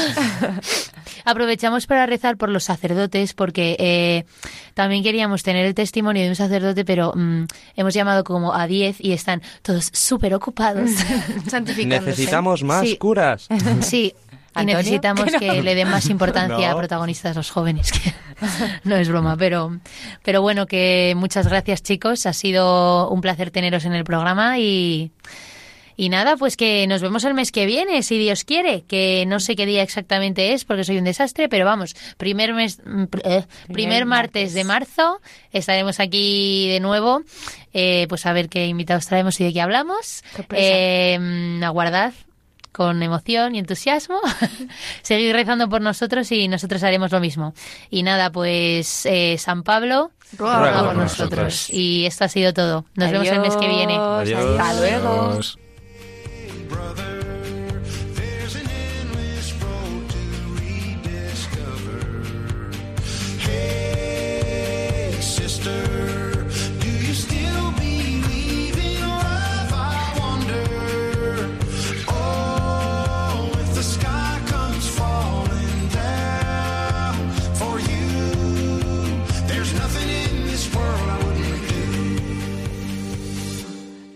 Aprovechamos para rezar por los sacerdotes porque eh, también queríamos tener el testimonio de un sacerdote, pero mm, hemos llamado como a 10 y están todos súper ocupados. Necesitamos más Sí. curas. Sí, y necesitamos que le den más importancia a protagonistas los jóvenes. que no es broma, pero, pero bueno, que muchas gracias chicos. Ha sido un placer teneros en el programa y, y nada, pues que nos vemos el mes que viene, si Dios quiere, que no sé qué día exactamente es porque soy un desastre, pero vamos, primer mes, mm, eh, primer, martes de marzo estaremos aquí de nuevo, eh, pues a ver qué invitados traemos y de qué hablamos. Eh, mm, aguardad con emoción y entusiasmo. Seguid rezando por nosotros y nosotros haremos lo mismo. Y nada, pues eh, San Pablo Ruega ruega por por nosotros. nosotros. Y esto ha sido todo. Nos vemos el mes que viene. Adiós. Hasta luego. Adiós.